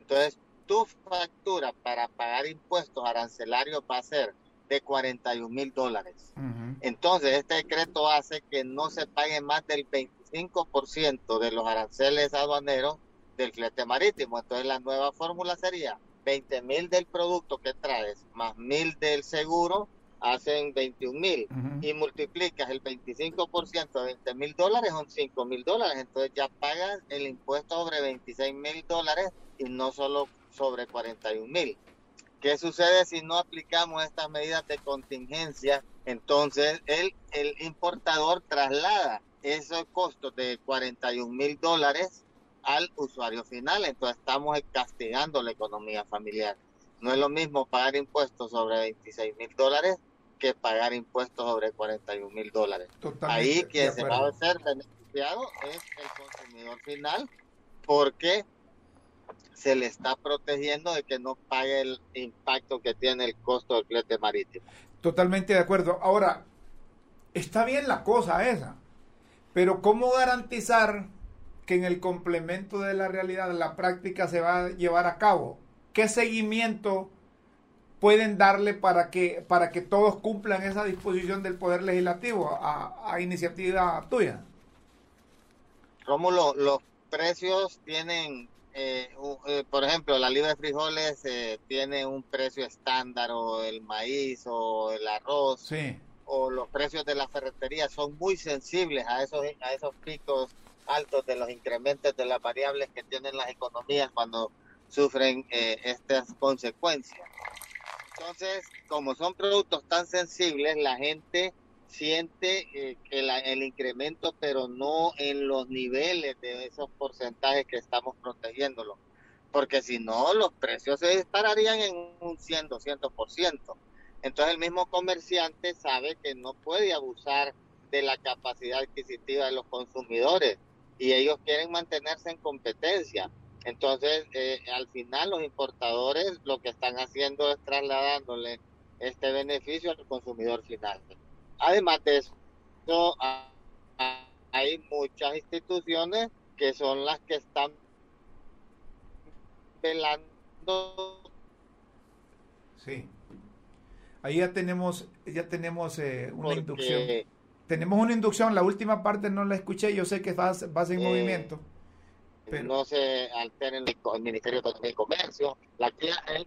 Speaker 5: Entonces, tu factura para pagar impuestos arancelarios va a ser de 41 mil dólares. Entonces, este decreto hace que no se pague más del 25% de los aranceles aduaneros del flete marítimo. Entonces, la nueva fórmula sería 20 mil del producto que traes más mil del seguro hacen 21 mil y multiplicas el 25% de 20 mil dólares son 5 mil dólares. Entonces ya pagas el impuesto sobre 26 mil dólares y no solo sobre 41 mil. ¿Qué sucede si no aplicamos estas medidas de contingencia? Entonces el, el importador traslada esos costos de 41 mil dólares al usuario final. Entonces estamos castigando la economía familiar. No es lo mismo pagar impuestos sobre 26 mil dólares que pagar impuestos sobre 41 mil dólares. Ahí quien se va a ser beneficiado es el consumidor final porque se le está protegiendo de que no pague el impacto que tiene el costo del flete marítimo.
Speaker 2: Totalmente de acuerdo. Ahora, está bien la cosa esa, pero ¿cómo garantizar que en el complemento de la realidad la práctica se va a llevar a cabo? ¿Qué seguimiento pueden darle para que, para que todos cumplan esa disposición del Poder Legislativo a, iniciativa tuya?
Speaker 5: Rómulo, los precios tienen eh, eh, por ejemplo, la libra de frijoles eh, tiene un precio estándar o el maíz o el arroz o los precios de la ferretería son muy sensibles a esos a esos picos altos de los incrementos de las variables que tienen las economías cuando sufren estas consecuencias. Entonces, como son productos tan sensibles, la gente siente eh, el incremento, pero no en los niveles de esos porcentajes que estamos protegiéndolo. Porque si no, los precios se dispararían en un 100, 200%. Entonces el mismo comerciante sabe que no puede abusar de la capacidad adquisitiva de los consumidores y ellos quieren mantenerse en competencia. Entonces, eh, al final los importadores lo que están haciendo es trasladándole este beneficio al consumidor final. Además de eso, hay muchas instituciones que son las que están velando.
Speaker 2: Sí. Ahí ya tenemos, ya tenemos eh, una inducción. Tenemos una inducción, la última parte no la escuché, yo sé que vas, vas en eh, movimiento.
Speaker 5: Pero... No se alteren el, Ministerio de Comercio, la, el,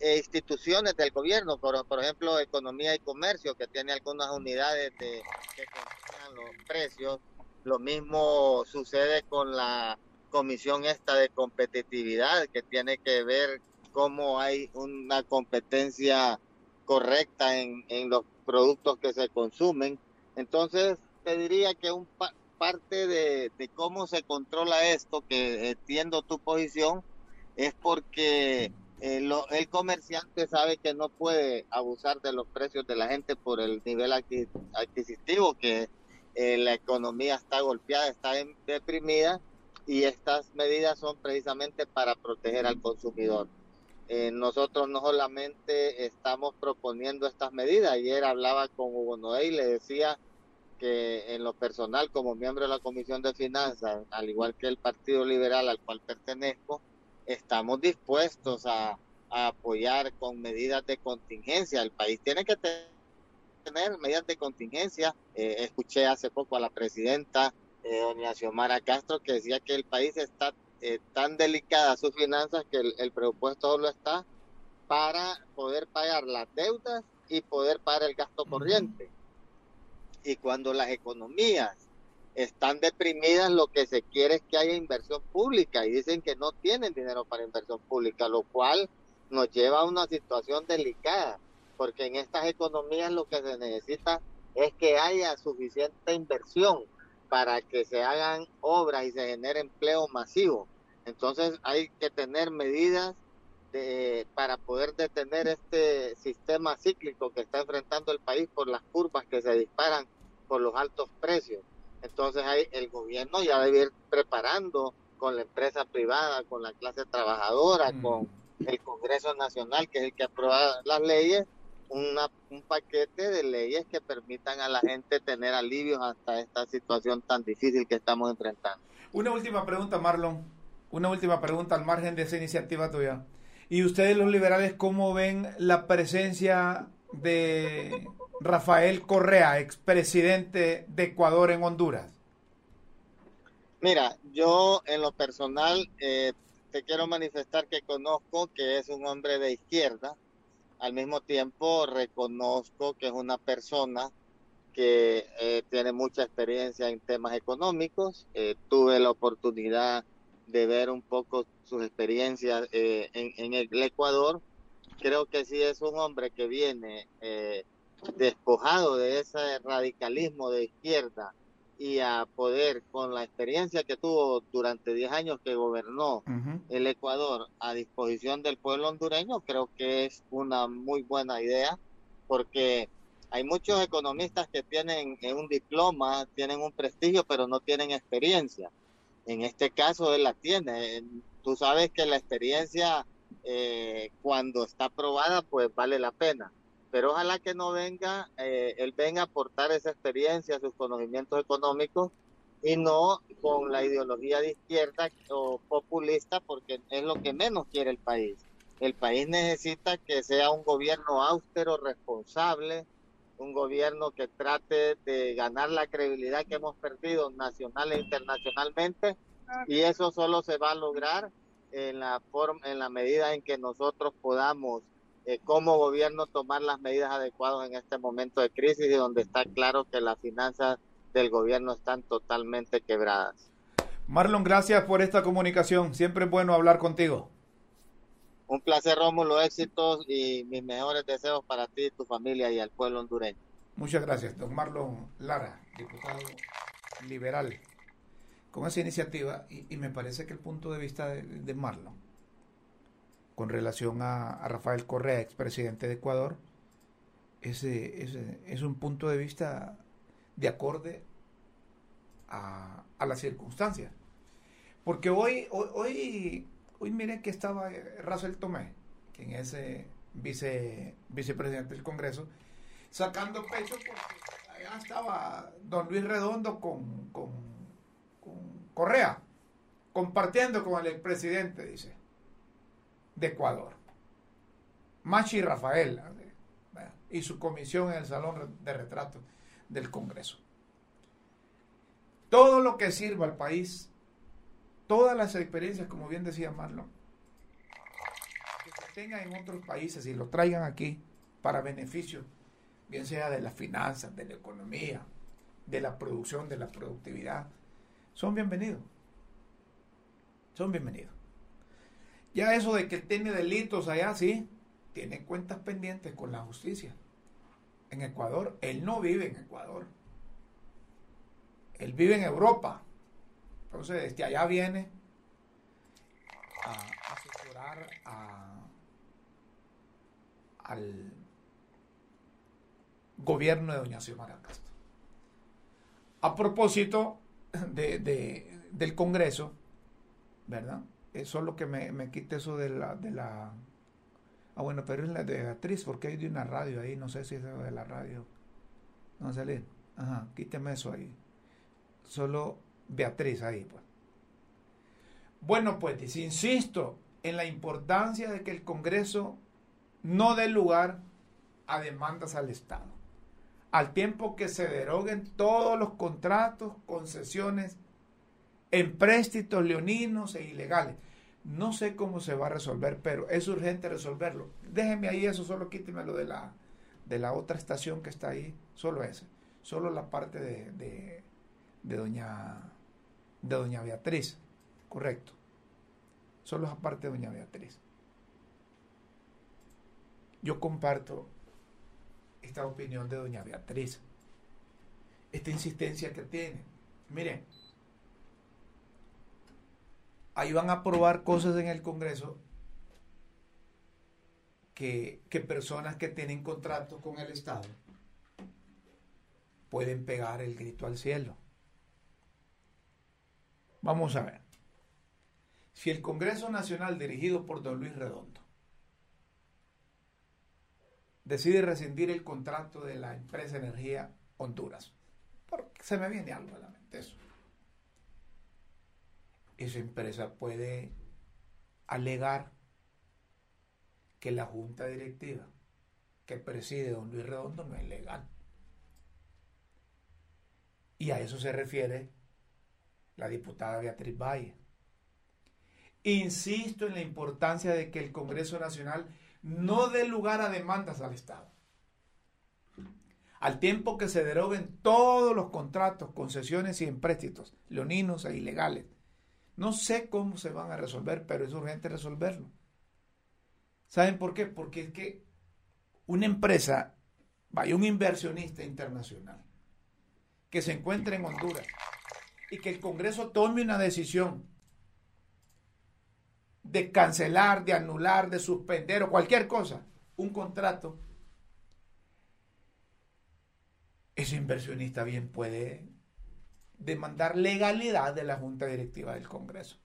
Speaker 5: eh, instituciones del gobierno, por, por ejemplo, Economía y Comercio, que tiene algunas unidades de, que controlan los precios. Lo mismo sucede con la comisión esta de competitividad, que tiene que ver cómo hay una competencia correcta en, en los productos que se consumen. Entonces, te diría que un parte de, de, cómo se controla esto, que entiendo tu posición, es porque eh, el comerciante sabe que no puede abusar de los precios de la gente por el nivel adquisitivo, que eh, la economía está golpeada, está deprimida y estas medidas son precisamente para proteger al consumidor. Eh, nosotros no solamente estamos proponiendo estas medidas, ayer hablaba con Hugo Noé y le decía que en lo personal como miembro de la Comisión de Finanzas, al igual que el Partido Liberal al cual pertenezco, estamos dispuestos a, apoyar con medidas de contingencia. El país tiene que tener medidas de contingencia. Eh, escuché hace poco a la presidenta, eh, doña Xiomara Castro, que decía que el país está eh, tan delicada sus finanzas que el, presupuesto solo está para poder pagar las deudas y poder pagar el gasto corriente. Y cuando las economías están deprimidas, lo que se quiere es que haya inversión pública y dicen que no tienen dinero para inversión pública, lo cual nos lleva a una situación delicada, porque en estas economías lo que se necesita es que haya suficiente inversión para que se hagan obras y se genere empleo masivo. Entonces hay que tener medidas de, para poder detener este sistema cíclico que está enfrentando el país por las curvas que se disparan por los altos precios. Entonces hay, el gobierno ya debe ir preparando con la empresa privada, con la clase trabajadora, con, el Congreso Nacional, que es el que aprueba las leyes, una, un paquete de leyes que permitan a la gente tener alivios hasta esta situación tan difícil que estamos enfrentando.
Speaker 2: Una última pregunta, Marlon. Una última pregunta al margen de esa iniciativa tuya. ¿Y ustedes los liberales cómo ven la presencia de Rafael Correa, expresidente de Ecuador en Honduras?
Speaker 5: Mira, yo en lo personal eh, te quiero manifestar que conozco que es un hombre de izquierda, al mismo tiempo reconozco que es una persona que eh, tiene mucha experiencia en temas económicos. Eh, tuve la oportunidad de ver un poco sus experiencias eh, en, el Ecuador. Creo que sí es un hombre que viene despojado de ese radicalismo de izquierda y a poder, con la experiencia que tuvo durante 10 años que gobernó el Ecuador a disposición del pueblo hondureño, creo que es una muy buena idea, porque hay muchos economistas que tienen un diploma, tienen un prestigio, pero no tienen experiencia. En este caso, él la tiene. Tú sabes que la experiencia, eh, cuando está aprobada, pues vale la pena pero ojalá que no venga, eh, él venga a aportar esa experiencia, sus conocimientos económicos y no con la ideología de izquierda o populista, porque es lo que menos quiere el país. El país necesita que sea un gobierno austero, responsable, un gobierno que trate de ganar la credibilidad que hemos perdido nacional e internacionalmente, y eso solo se va a lograr en la forma, en la medida en que nosotros podamos eh, como gobierno tomar las medidas adecuadas en este momento de crisis y donde está claro que las finanzas del gobierno están totalmente quebradas.
Speaker 2: Marlon, gracias por esta comunicación. Siempre es bueno hablar contigo.
Speaker 5: Un placer, Rómulo. Éxitos y mis mejores deseos para ti, tu familia y al pueblo hondureño.
Speaker 2: Muchas gracias, don Marlon Lara, diputado liberal, con esa iniciativa. Y, me parece que el punto de vista de Marlon con relación a, Rafael Correa, expresidente de Ecuador, ese, es un punto de vista de acorde a, las circunstancias. Porque hoy, hoy, hoy, miren que estaba Russell Tomé, quien es eh, vice, vicepresidente del Congreso, sacando pecho porque allá estaba don Luis Redondo con, con, con Correa, compartiendo con el expresidente, dice de Ecuador. Machi Rafael y su comisión en el Salón de Retratos del Congreso. Todo lo que sirva al país, todas las experiencias, como bien decía Marlon, que se tengan en otros países y lo traigan aquí para beneficio, bien sea de las finanzas, de la economía, de la producción, de la productividad, son bienvenidos. Son bienvenidos. Ya eso de que tiene delitos allá, sí, tiene cuentas pendientes con la justicia. En Ecuador, él no vive en Ecuador. Él vive en Europa. Entonces, desde allá viene a asesorar al gobierno de Doña Xiomara Castro. A propósito del Congreso, ¿verdad? Solo que me, me quite eso de la, de la... Ah, bueno, pero es la de Beatriz, porque hay de una radio ahí, no sé si es de la radio. No salir. Ajá, quíteme eso ahí. Solo Beatriz ahí, pues. Bueno, pues, insisto en la importancia de que el Congreso no dé lugar a demandas al Estado. Al tiempo que se deroguen todos los contratos, concesiones, empréstitos leoninos e ilegales. No sé cómo se va a resolver, pero es urgente resolverlo. Déjeme ahí eso, solo quítemelo de la, de la otra estación que está ahí, solo ese, solo la parte de, de, de doña, de doña Beatriz, correcto. Solo esa parte de doña Beatriz. Yo comparto esta opinión de doña Beatriz, esta insistencia que tiene. Miren, ahí van a aprobar cosas en el Congreso que, personas que tienen contratos con el Estado pueden pegar el grito al cielo. Vamos a ver. Si el Congreso Nacional dirigido por don Luis Redondo decide rescindir el contrato de la empresa Energía Honduras, porque se me viene algo a la mente eso esa empresa puede alegar que la junta directiva que preside don Luis Redondo no es legal. Y a eso se refiere la diputada Beatriz Valle. Insisto en la importancia de que el Congreso Nacional no dé lugar a demandas al Estado. Al tiempo que se deroguen todos los contratos, concesiones y empréstitos, leoninos e ilegales. No sé cómo se van a resolver, pero es urgente resolverlo. ¿Saben por qué? Porque es que una empresa, vaya un inversionista internacional, que se encuentre en Honduras y que el Congreso tome una decisión de cancelar, de anular, de suspender o cualquier cosa, un contrato, ese inversionista bien puede demandar legalidad de la Junta Directiva del Congreso.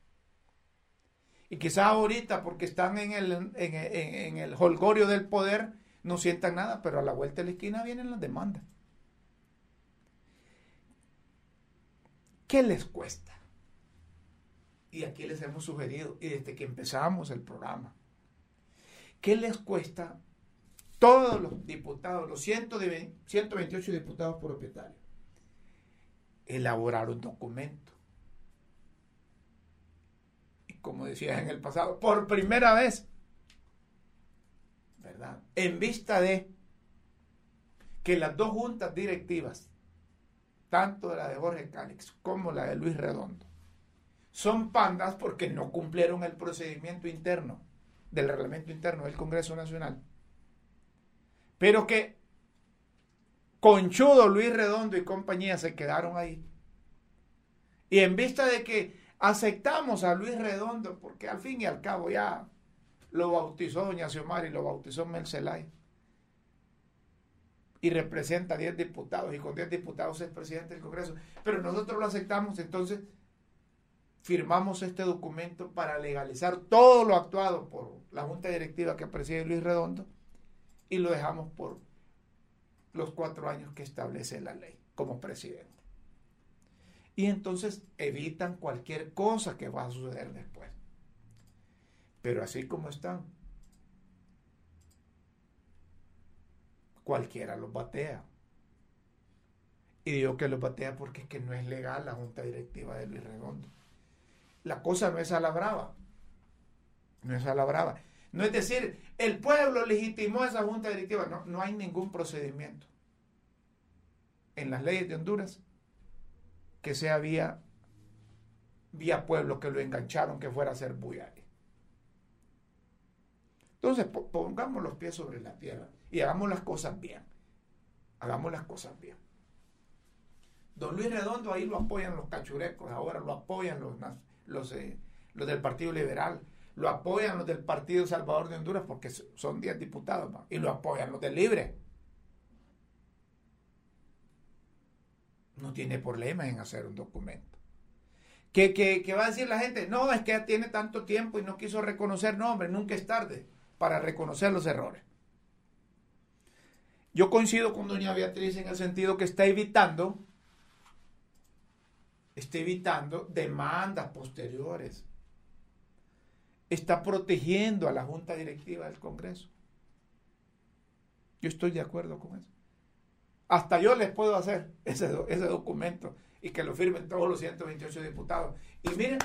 Speaker 2: Y quizás ahorita, porque están en el, en, el holgorio del poder, no sientan nada, pero a la vuelta de la esquina vienen las demandas. ¿Qué les cuesta? Y aquí les hemos sugerido, y desde que empezamos el programa, ¿qué les cuesta todos los diputados, los 128 diputados propietarios, elaborar un documento? como decías en el pasado, por primera vez, ¿verdad? En vista de que las dos juntas directivas, tanto la de Jorge Cálix como la de Luis Redondo, son pandas porque no cumplieron el procedimiento interno del reglamento interno del Congreso Nacional. Pero que Conchudo, Luis Redondo y compañía se quedaron ahí. Y en vista de que aceptamos a Luis Redondo porque al fin y al cabo ya lo bautizó doña Xiomara y lo bautizó Mel Y representa 10 diputados y con 10 diputados es presidente del Congreso. Pero nosotros lo aceptamos, entonces firmamos este documento para legalizar todo lo actuado por la Junta Directiva que preside Luis Redondo y lo dejamos por los cuatro años que establece la ley como presidente y entonces evitan cualquier cosa que va a suceder después. Pero así como están, cualquiera los batea. Y digo que los batea porque es que no es legal la junta directiva de Luis Redondo. La cosa no es a la brava. No es a la brava. No es decir, el pueblo legitimó esa junta directiva. No, no hay ningún procedimiento. En las leyes de Honduras que sea vía, vía pueblo, que lo engancharon, que fuera a ser bulla. Entonces, pongamos los pies sobre la tierra y hagamos las cosas bien. Hagamos las cosas bien. Don Luis Redondo ahí lo apoyan los cachurecos, ahora lo apoyan los, los, eh, los del Partido Liberal, lo apoyan los del Partido Salvador de Honduras porque son 10 diputados y lo apoyan los del Libre. no tiene problema en hacer un documento. Que, va a decir la gente, no, es que ya tiene tanto tiempo y no quiso reconocer, no, hombre, nunca es tarde para reconocer los errores. Yo coincido con doña Beatriz en el sentido que está evitando, está evitando demandas posteriores. Está protegiendo a la Junta Directiva del Congreso. Yo estoy de acuerdo con eso. Hasta yo les puedo hacer ese, ese documento y que lo firmen todos los 128 diputados. Y miren,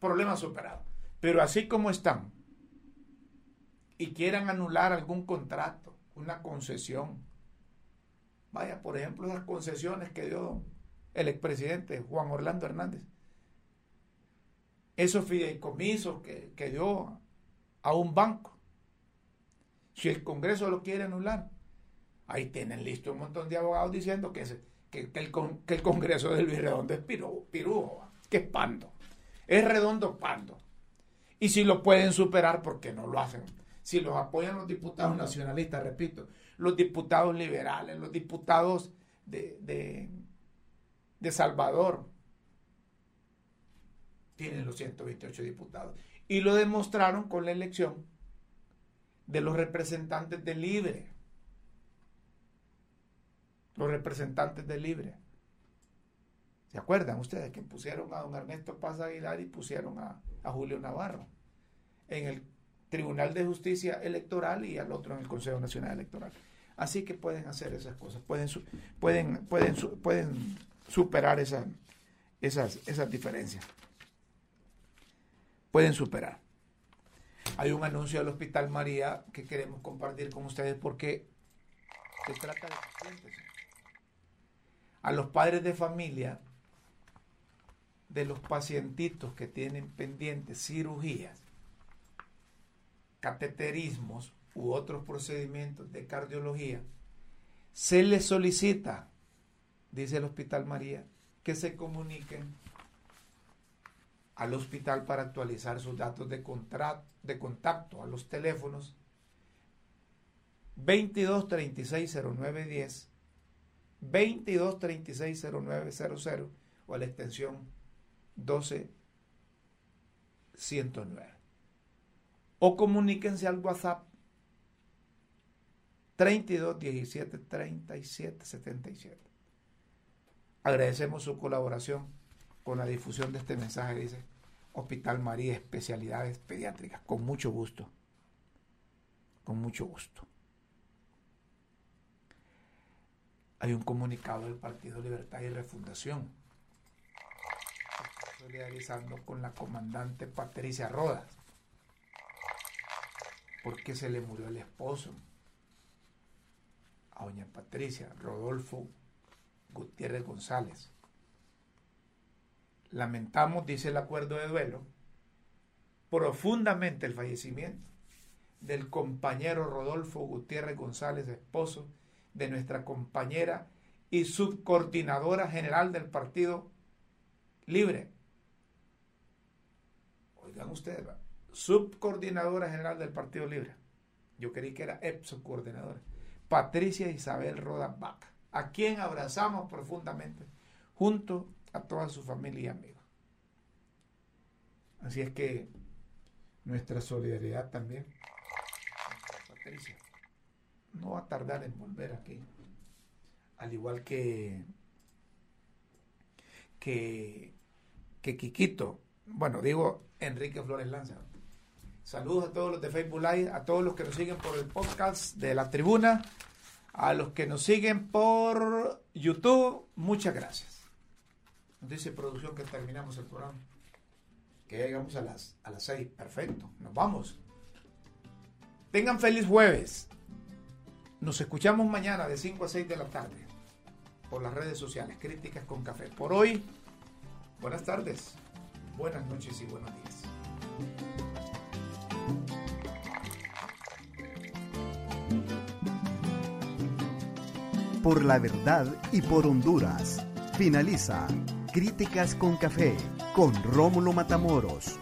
Speaker 2: problema superado. Pero así como están y quieran anular algún contrato, una concesión, vaya, por ejemplo, las concesiones que dio el expresidente Juan Orlando Hernández, esos fideicomisos que, que dio a un banco, si el Congreso lo quiere anular, Ahí tienen listo un montón de abogados diciendo que, que, el, Congreso de Luis Redondo es pirujo, que es pando. Es redondo pando. Y si lo pueden superar, ¿por qué no lo hacen? Si los apoyan los diputados nacionalistas, repito, los diputados liberales, los diputados de, de, de Salvador, tienen los 128 diputados. Y lo demostraron con la elección de los representantes de Libre. Los representantes de Libre. ¿Se acuerdan ustedes que pusieron a don Ernesto Paz Aguilar y pusieron a, a Julio Navarro en el Tribunal de Justicia Electoral y al otro en el Consejo Nacional Electoral? Así que pueden hacer esas cosas, pueden, pueden, pueden, pueden superar esas, esas diferencias. Pueden superar. Hay un anuncio del Hospital María que queremos compartir con ustedes porque se trata de pacientes. A los padres de familia de los pacientitos que tienen pendientes cirugías, cateterismos u otros procedimientos de cardiología, se les solicita, dice el Hospital María, que se comuniquen al hospital para actualizar sus datos de, de contacto a los teléfonos 22 36 0910, 22 36 0900 o a la extensión 12 109. O comuníquense al WhatsApp 32 17 37 77. Agradecemos su colaboración con la difusión de este mensaje, dice Hospital María, especialidades pediátricas, con mucho gusto, con mucho gusto. Hay un comunicado del Partido Libertad y Refundación, solidarizando con la comandante Patricia Rodas, porque se le murió el esposo a doña Patricia, Rodolfo Gutiérrez González lamentamos, dice el acuerdo de duelo, profundamente el fallecimiento del compañero Rodolfo Gutiérrez González, esposo de nuestra compañera y subcoordinadora general del Partido Libre. Oigan ustedes, subcoordinadora general del Partido Libre. Yo creí que era EPSO coordinadora. Patricia Isabel Roda Vaca, a quien abrazamos profundamente junto a toda su familia y amigos. Así es que nuestra solidaridad también. Patricia, no va a tardar en volver aquí. Al igual que que, que Quiquito, bueno, digo Enrique Flores Lanza. Saludos a todos los de Facebook Live, a todos los que nos siguen por el podcast de la tribuna, a los que nos siguen por YouTube, muchas gracias. Dice producción que terminamos el programa. Que llegamos a las, a las 6. Perfecto. Nos vamos. Tengan feliz jueves. Nos escuchamos mañana de 5 a 6 de la tarde por las redes sociales. Críticas con café. Por hoy, buenas tardes, buenas noches y buenos días.
Speaker 1: Por la verdad y por Honduras. Finaliza Críticas con Café con Rómulo Matamoros.